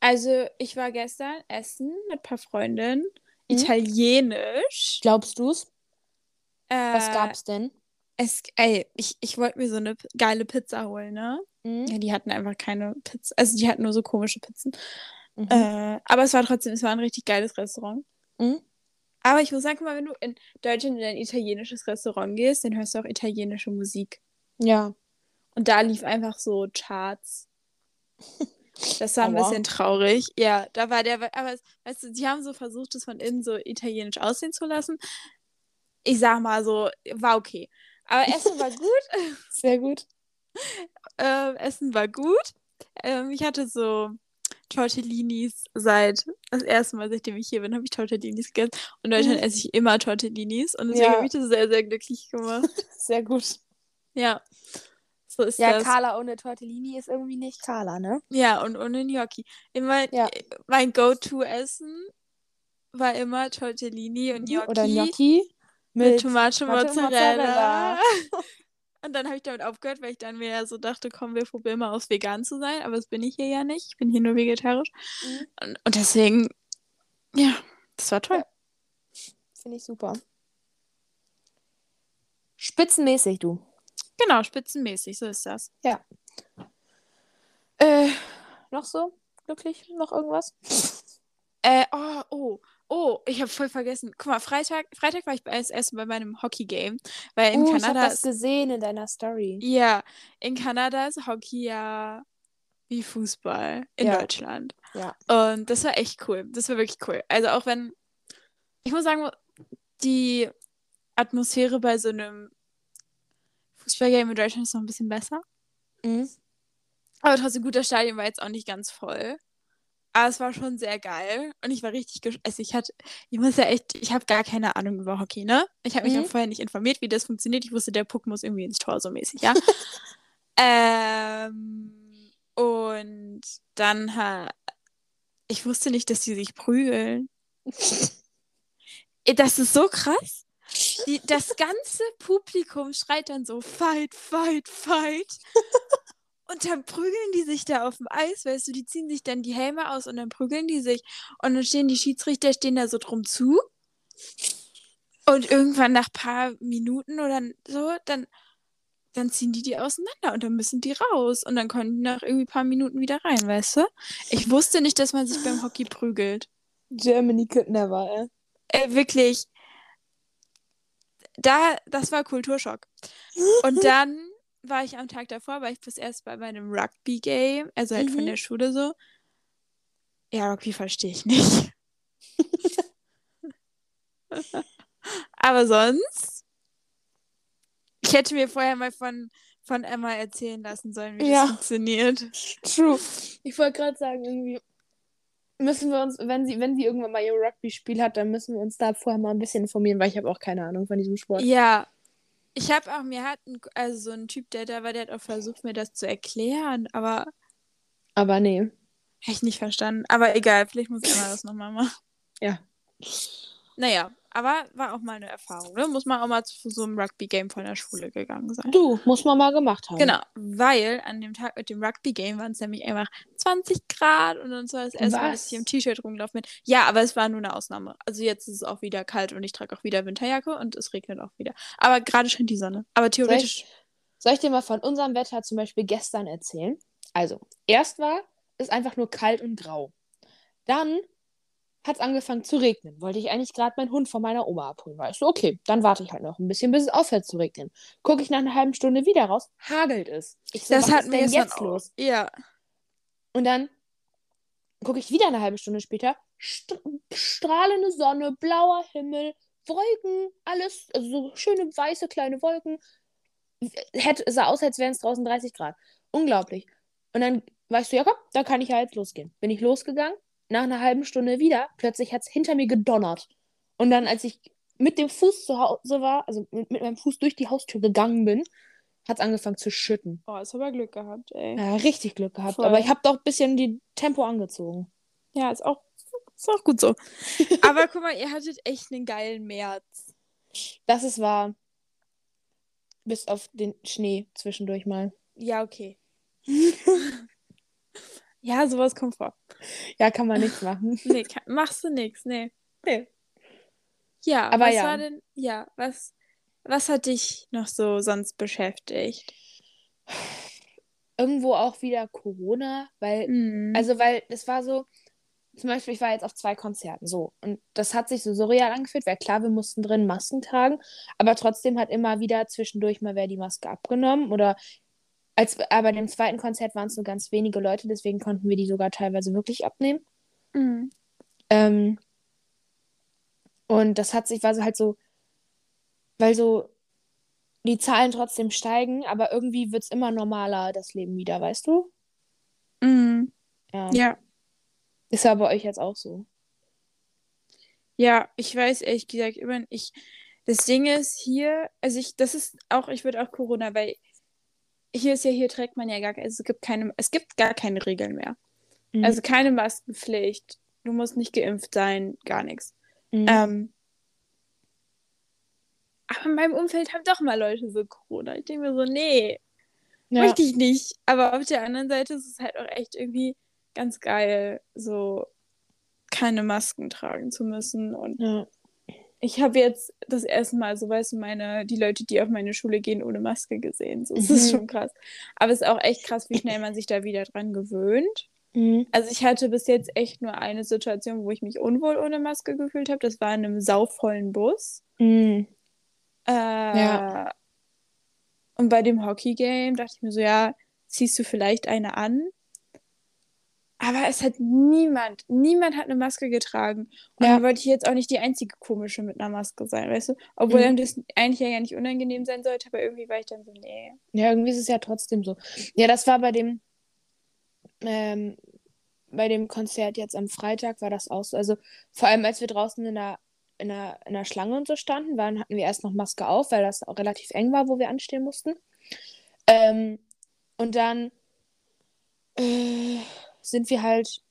also, ich war gestern essen mit ein paar Freundinnen. Mhm. Italienisch. Glaubst du's? Äh, Was gab's denn? Es, ey, ich, ich wollte mir so eine geile Pizza holen, ne? Mhm. Ja, die hatten einfach keine Pizza. Also, die hatten nur so komische Pizzen. Mhm. Äh, aber es war trotzdem, es war ein richtig geiles Restaurant. Mhm. Aber ich muss sagen, mal, wenn du in Deutschland in ein italienisches Restaurant gehst, dann hörst du auch italienische Musik. Ja. Und da lief einfach so Charts. [LAUGHS] Das war ein Aua. bisschen traurig. Ja, da war der, aber weißt du, die haben so versucht, es von innen so italienisch aussehen zu lassen. Ich sag mal so, war okay. Aber Essen war gut. [LAUGHS] Sehr gut. Ähm, Essen war gut. Ähm, ich hatte so Tortellinis seit das erste Mal, seitdem ich hier bin, habe ich Tortellinis gegessen. Und in Deutschland Mhm. esse ich immer Tortellinis. Und deswegen Ja. habe ich das sehr, sehr glücklich gemacht. [LAUGHS] Sehr gut. ja. So ist Ja, das. Carla ohne Tortellini ist irgendwie nicht Carla, ne? Ja, und ohne Gnocchi. Immer Ja. mein Go-To-Essen war immer Tortellini und Gnocchi. Oder Gnocchi mit, mit, Tomate Mozzarella. Mozzarella. [LAUGHS] und dann habe ich damit aufgehört, weil ich dann mir ja so dachte, komm, wir probieren mal aus, vegan zu sein. Aber das bin ich hier ja nicht. Ich bin hier nur vegetarisch. Mhm. Und, und deswegen, ja, das war toll. Finde ich super. Spitzenmäßig, du. Genau, spitzenmäßig, so ist das. Äh, noch so? Glücklich? Noch irgendwas? Äh, oh, oh, oh, ich habe voll vergessen. Guck mal, Freitag, Freitag war ich bei erstes bei meinem Hockey-Game, weil in uh, ich habe Kanada das gesehen in deiner Story. ja, in Kanada ist Hockey ja wie Fußball in Ja. Deutschland. Ja. Und das war echt cool. Das war wirklich cool. Also auch wenn, ich muss sagen, die Atmosphäre bei so einem Fußballgame in Deutschland ist noch ein bisschen besser. Mhm. Aber trotzdem gut, das Stadion war jetzt auch nicht ganz voll. Aber es war schon sehr geil. Und ich war richtig gesch Also ich hatte, ich muss ja echt, ich habe gar keine Ahnung über Hockey, ne? Ich habe mich Mhm. auch vorher nicht informiert, wie das funktioniert. Ich wusste, der Puck muss irgendwie ins Tor, so mäßig, ja. [LAUGHS] ähm, und dann ha ich wusste nicht, dass die sich prügeln. Ey, Das ist so krass. Die, das ganze Publikum schreit dann so, fight, fight, fight. [LAUGHS] Und dann prügeln die sich da auf dem Eis, weißt du, die ziehen sich dann die Helme aus und dann prügeln die sich. Und dann stehen die Schiedsrichter, stehen da so drum zu. Und irgendwann nach paar Minuten oder so, dann, dann ziehen die die auseinander und dann müssen die raus. Und dann kommen die nach irgendwie paar Minuten wieder rein, weißt du? Ich wusste nicht, dass man sich beim Hockey prügelt. Germany could never, ey. Äh, wirklich. Da, das war Kulturschock. Und dann war ich am Tag davor, war ich bis erst bei meinem Rugby-Game, also halt von Mhm. der Schule so. Ja, Rugby verstehe ich nicht. [LAUGHS] Aber sonst, ich hätte mir vorher mal von, von Emma erzählen lassen sollen, wie Ja. das funktioniert. True. Ich wollte gerade sagen, irgendwie müssen wir uns, wenn sie, wenn sie irgendwann mal ihr Rugby-Spiel hat, dann müssen wir uns da vorher mal ein bisschen informieren, weil ich habe auch keine Ahnung von diesem Sport. Ja, ich habe auch, mir hat ein, also so ein Typ, der da war, der hat auch versucht, mir das zu erklären, aber Aber nee. Habe ich nicht verstanden. Aber egal, vielleicht muss Emma das nochmal machen. Ja. Naja, aber war auch mal eine Erfahrung, ne? Muss man auch mal zu so einem Rugby-Game von der Schule gegangen sein. Du, muss man mal gemacht haben. Genau, weil an dem Tag mit dem Rugby-Game waren es nämlich einfach 20 Grad und dann war das erste Mal, dass Was? ich im T-Shirt rumgelaufen bin. Ja, aber es war nur eine Ausnahme. Also jetzt ist es auch wieder kalt und ich trage auch wieder Winterjacke und es regnet auch wieder. Aber gerade scheint die Sonne. Aber Soll theoretisch. ich, soll ich dir mal von unserem Wetter zum Beispiel gestern erzählen? Also, erst war es einfach nur kalt und grau. Dann hat es angefangen zu regnen. Wollte ich eigentlich gerade meinen Hund von meiner Oma abholen. War ich so, okay, dann warte ich halt noch ein bisschen, bis es aufhört zu regnen. Gucke ich nach einer halben Stunde wieder raus, hagelt es. Ich so, das was ist denn jetzt los? Ja. Und dann gucke ich wieder eine halbe Stunde später, st strahlende Sonne, blauer Himmel, Wolken, alles, also so schöne weiße kleine Wolken. hätte, sah aus, als wären es draußen 30 Grad. Unglaublich. Und dann weißt du, ja komm, da kann ich ja jetzt losgehen. Bin ich losgegangen, nach einer halben Stunde wieder, plötzlich hat es hinter mir gedonnert. Und dann, als ich mit dem Fuß zu Hause war, also mit, mit meinem Fuß durch die Haustür gegangen bin, hat es angefangen zu schütten. Oh, ist aber Glück gehabt, ey. Ja, richtig Glück gehabt. Voll. Aber ich habe doch ein bisschen die Tempo angezogen. Ja, ist auch, ist auch gut so. [LAUGHS] aber guck mal, ihr hattet echt einen geilen März. Das ist wahr. Bis auf den Schnee zwischendurch mal. Ja, okay. [LAUGHS] ja, sowas kommt vor. Ja, kann man nichts machen. [LAUGHS] Nee, kann, machst du nichts, nee. Nee. Ja, Aber was ja. war denn, ja, was, was hat dich noch so sonst beschäftigt? Irgendwo auch wieder Corona, weil Mhm. Also, weil es war so, zum Beispiel, ich war jetzt auf zwei Konzerten, so. Und das hat sich so surreal angefühlt, weil klar, wir mussten drin Masken tragen, aber trotzdem hat immer wieder zwischendurch mal wer die Maske abgenommen. Oder als, aber dem zweiten Konzert waren es nur ganz wenige Leute, deswegen konnten wir die sogar teilweise wirklich abnehmen. Mhm. Ähm, und das hat sich, war so halt so, weil so die Zahlen trotzdem steigen, aber irgendwie wird es immer normaler, das Leben wieder, weißt du? Mhm. Ja. Ja. Ist ja bei euch jetzt auch so. Ja, ich weiß ehrlich gesagt immer, ich, das Ding ist hier, also ich, das ist auch, ich würde auch Corona, weil hier ist ja, hier trägt man ja gar, also es gibt keine, es gibt gar keine Regeln mehr. Mhm. Also keine Maskenpflicht, du musst nicht geimpft sein, gar nichts. Mhm. Ähm, aber in meinem Umfeld haben doch mal Leute so Corona. Ich denke mir so, nee, ja. möchte ich nicht. Aber auf der anderen Seite ist es halt auch echt irgendwie ganz geil, so keine Masken tragen zu müssen. Und Ja. Ich habe jetzt das erste Mal, so weißt du, meine, die Leute, die auf meine Schule gehen, ohne Maske gesehen. So, es ist Mhm. schon krass. Aber es ist auch echt krass, wie [LAUGHS] schnell man sich da wieder dran gewöhnt. Mhm. Also ich hatte bis jetzt echt nur eine Situation, wo ich mich unwohl ohne Maske gefühlt habe. Das war in einem sauvollen Bus. Mhm. Äh, Ja. Und bei dem Hockey-Game dachte ich mir so, ja, ziehst du vielleicht eine an? Aber es hat niemand, niemand hat eine Maske getragen. Und Ja. dann wollte ich jetzt auch nicht die einzige komische mit einer Maske sein, weißt du? Obwohl Mhm. einem das eigentlich ja gar nicht unangenehm sein sollte, aber irgendwie war ich dann so, nee. Ja, irgendwie ist es ja trotzdem so. Ja, das war bei dem, ähm, bei dem Konzert jetzt am Freitag war das auch so. Also vor allem, als wir draußen in der, in der, in der Schlange und so standen, waren, hatten wir erst noch Maske auf, weil das auch relativ eng war, wo wir anstehen mussten. Ähm, und dann äh, sind wir halt,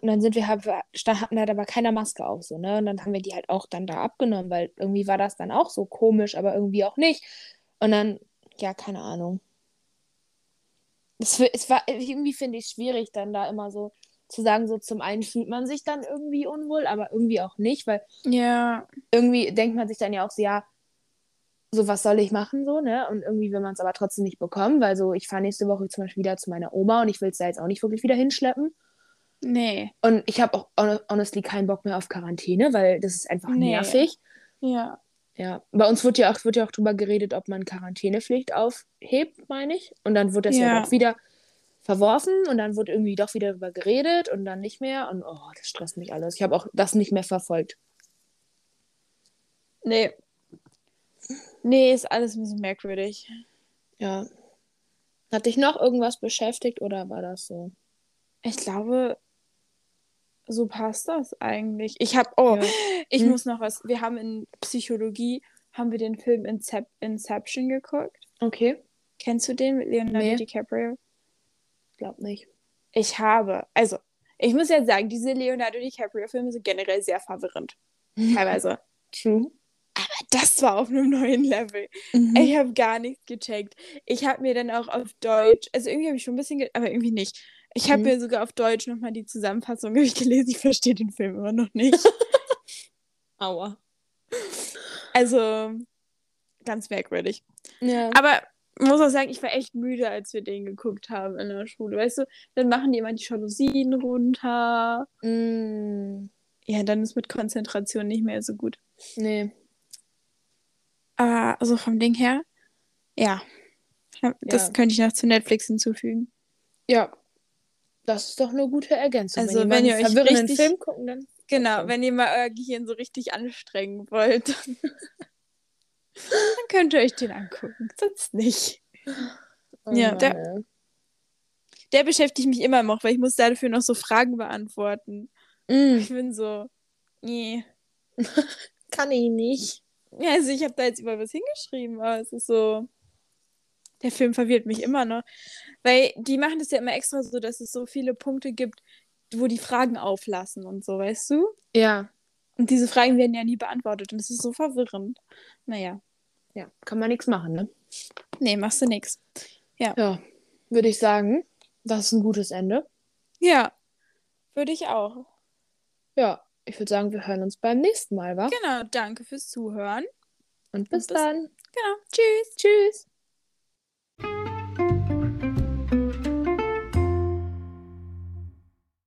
und dann sind wir halt, hatten halt aber keine Maske auf, so, ne? Und dann haben wir die halt auch dann da abgenommen, weil irgendwie war das dann auch so komisch, aber irgendwie auch nicht. Und dann, ja, keine Ahnung. Es, es war irgendwie, finde ich, schwierig, dann da immer so zu sagen, so zum einen fühlt man sich dann irgendwie unwohl, aber irgendwie auch nicht, weil Ja, irgendwie denkt man sich dann ja auch so, ja, so was soll ich machen, so, ne? Und irgendwie will man es aber trotzdem nicht bekommen, weil so, ich fahre nächste Woche zum Beispiel wieder zu meiner Oma und ich will es da jetzt auch nicht wirklich wieder hinschleppen. nee. Und ich habe auch hon- honestly keinen Bock mehr auf Quarantäne, weil das ist einfach Nee. nervig. Ja. Ja, bei uns wird ja auch, wird ja auch drüber geredet, ob man Quarantänepflicht aufhebt, meine ich. Und dann wird das ja, Ja. doch wieder verworfen und dann wird irgendwie doch wieder drüber geredet und dann nicht mehr. Und oh, das stresst mich alles. Ich habe auch das nicht mehr verfolgt. Nee. Nee, ist alles ein bisschen merkwürdig. Ja. Hat dich noch irgendwas beschäftigt oder war das so? Ich glaube, so passt das eigentlich. Ich habe, oh, Ja. ich Hm. muss noch was. Wir haben in Psychologie, haben wir den Film Incep Inception geguckt. Okay. Kennst du den mit Leonardo Nee. DiCaprio? Glaub nicht. Ich habe, also, ich muss jetzt sagen, diese Leonardo DiCaprio-Filme sind generell sehr verwirrend. [LAUGHS] Teilweise. True. Das war auf einem neuen Level. Mhm. Ich habe gar nichts gecheckt. Ich habe mir dann auch auf Deutsch, also irgendwie habe ich schon ein bisschen, aber irgendwie nicht. Ich habe Mhm. mir sogar auf Deutsch nochmal die Zusammenfassung [LAUGHS] durchgelesen. Ich verstehe den Film immer noch nicht. [LAUGHS] Aua. Also, ganz merkwürdig. Ja. Aber muss auch sagen, ich war echt müde, als wir den geguckt haben in der Schule. Weißt du, dann machen die immer die Jalousien runter. Mm, Ja, dann ist mit Konzentration nicht mehr so gut. nee. Aber so vom Ding her, ja. Das Ja. könnte ich noch zu Netflix hinzufügen. Ja. Das ist doch eine gute Ergänzung. Also, wenn, wenn ihr euch richtig- Film gucken, dann. Genau, Okay. wenn ihr mal euer Gehirn so richtig anstrengen wollt. [LAUGHS] Dann könnt ihr euch den angucken. Sonst nicht. [LAUGHS] Oh Ja, der-. Der beschäftigt mich immer noch, weil ich muss dafür noch so Fragen beantworten. Mm, Ich bin so, nee. [LAUGHS] kann ich nicht. Ja, also ich habe da jetzt über was hingeschrieben, aber es ist so. Der Film verwirrt mich immer noch. Weil die machen das ja immer extra so, dass es so viele Punkte gibt, wo die Fragen auflassen und so, weißt du? Ja, Und diese Fragen werden ja nie beantwortet und es ist so verwirrend. Naja, ja, kann man nichts machen, ne? nee, machst du nix. Ja, würde ich sagen, das ist ein gutes Ende. Ja, würde ich auch. Ja, ich würde sagen, wir hören uns beim nächsten Mal, wa? Genau, danke fürs Zuhören. Und bis bis- dann. Genau, tschüss. Tschüss.